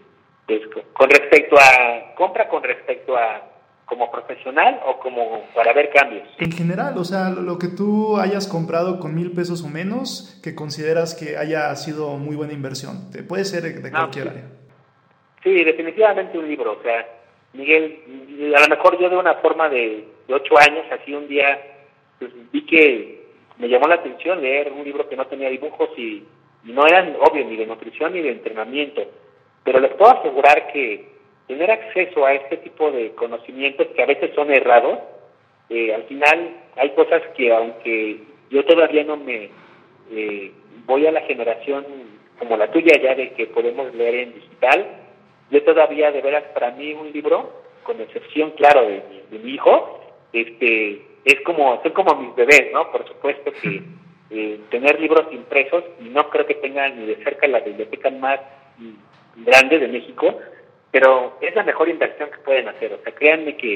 pues, con respecto a compra, con respecto a como profesional o como para ver cambios. En general, o sea, lo que tú hayas comprado con mil pesos o menos, que consideras que haya sido muy buena inversión. Te puede ser de ah, cualquier área. Sí, definitivamente un libro. O sea, Miguel, a lo mejor yo de una forma de, ocho años, así un día, pues, vi que me llamó la atención leer un libro que no tenía dibujos y, y no eran, obvio, ni de nutrición ni de entrenamiento pero les puedo asegurar que tener acceso a este tipo de conocimientos que a veces son errados, eh, al final hay cosas que aunque yo todavía no me eh, voy a la generación como la tuya ya de que podemos leer en digital, yo todavía de veras para mí un libro, con excepción claro de, mi hijo, este es como son como mis bebés, ¿no? Por supuesto que eh, tener libros impresos y no creo que tengan ni de cerca la biblioteca más grande de México, pero es la mejor inversión que pueden hacer. O sea, créanme que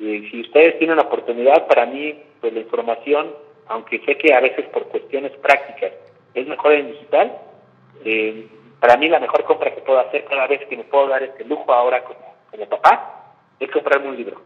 eh, si ustedes tienen la oportunidad, para mí, pues la información, aunque sé que a veces por cuestiones prácticas es mejor en digital, eh, para mí la mejor compra que puedo hacer cada vez que me puedo dar este lujo ahora como, como papá es comprarme un libro.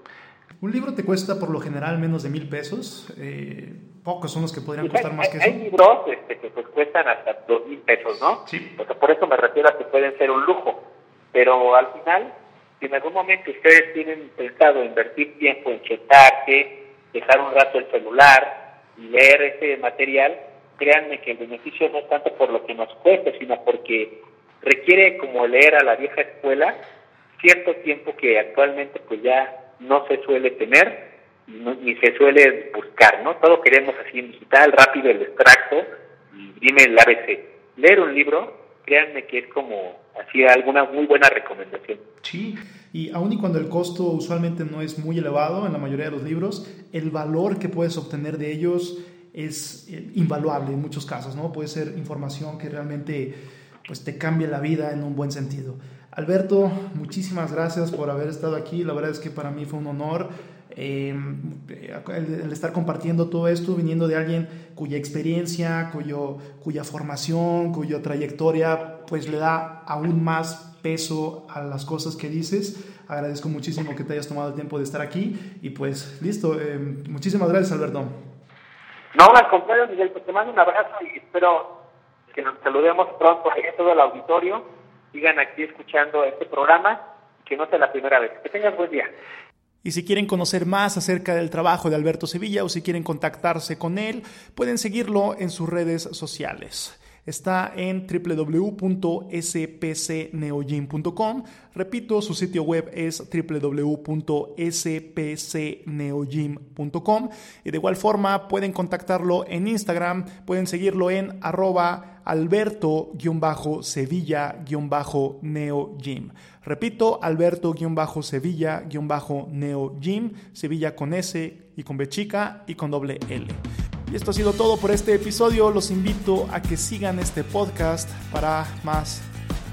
Un libro te cuesta por lo general menos de mil pesos. Eh, pocos son los que podrían costar más que eso. Hay libros este, que pues cuestan hasta dos mil pesos, ¿no? Sí. O sea, por eso me refiero a que pueden ser un lujo. Pero al final, si en algún momento ustedes tienen pensado invertir tiempo en chetarse, dejar un rato el celular y leer ese material, créanme que el beneficio no es tanto por lo que nos cueste, sino porque requiere como leer a la vieja escuela cierto tiempo que actualmente pues ya no se suele tener ni se suele buscar, ¿no? Todo queremos así en digital, rápido, el extracto, y dime el ABC. Leer un libro, créanme que es como así alguna muy buena recomendación. Sí, y aun y cuando el costo usualmente no es muy elevado en la mayoría de los libros, el valor que puedes obtener de ellos es eh, invaluable en muchos casos, ¿no? Puede ser información que realmente pues te cambie la vida en un buen sentido. Alberto, muchísimas gracias por haber estado aquí. La verdad es que para mí fue un honor eh, el, estar compartiendo todo esto, viniendo de alguien cuya experiencia, cuyo, cuya formación, cuya trayectoria, pues le da aún más peso a las cosas que dices. Agradezco muchísimo que te hayas tomado el tiempo de estar aquí y pues listo. Eh, muchísimas gracias, Alberto. No, al contrario, Miguel, pues te mando un abrazo y espero que nos saludemos pronto ahí a todo el auditorio. Sigan aquí escuchando este programa, que no sea la primera vez. Que tengan buen día. Y si quieren conocer más acerca del trabajo de Alberto Sevilla o si quieren contactarse con él, pueden seguirlo en sus redes sociales. Está en www.spcneogym.com. Repito, su sitio web es www.spcneogym.com. Y de igual forma pueden contactarlo en Instagram, pueden seguirlo en arroba alberto-sevilla-neogym. Repito, alberto-sevilla-neogym, Sevilla con S y con B chica y con doble L. Y esto ha sido todo por este episodio. Los invito a que sigan este podcast para más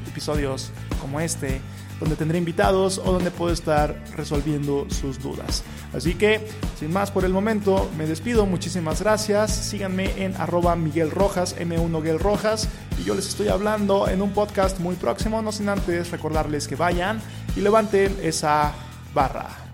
episodios como este, donde tendré invitados o donde puedo estar resolviendo sus dudas. Así que, sin más por el momento, me despido. Muchísimas gracias. Síganme en arroba Miguel Rojas, M1 Rojas. Y yo les estoy hablando en un podcast muy próximo, no sin antes recordarles que vayan y levanten esa barra.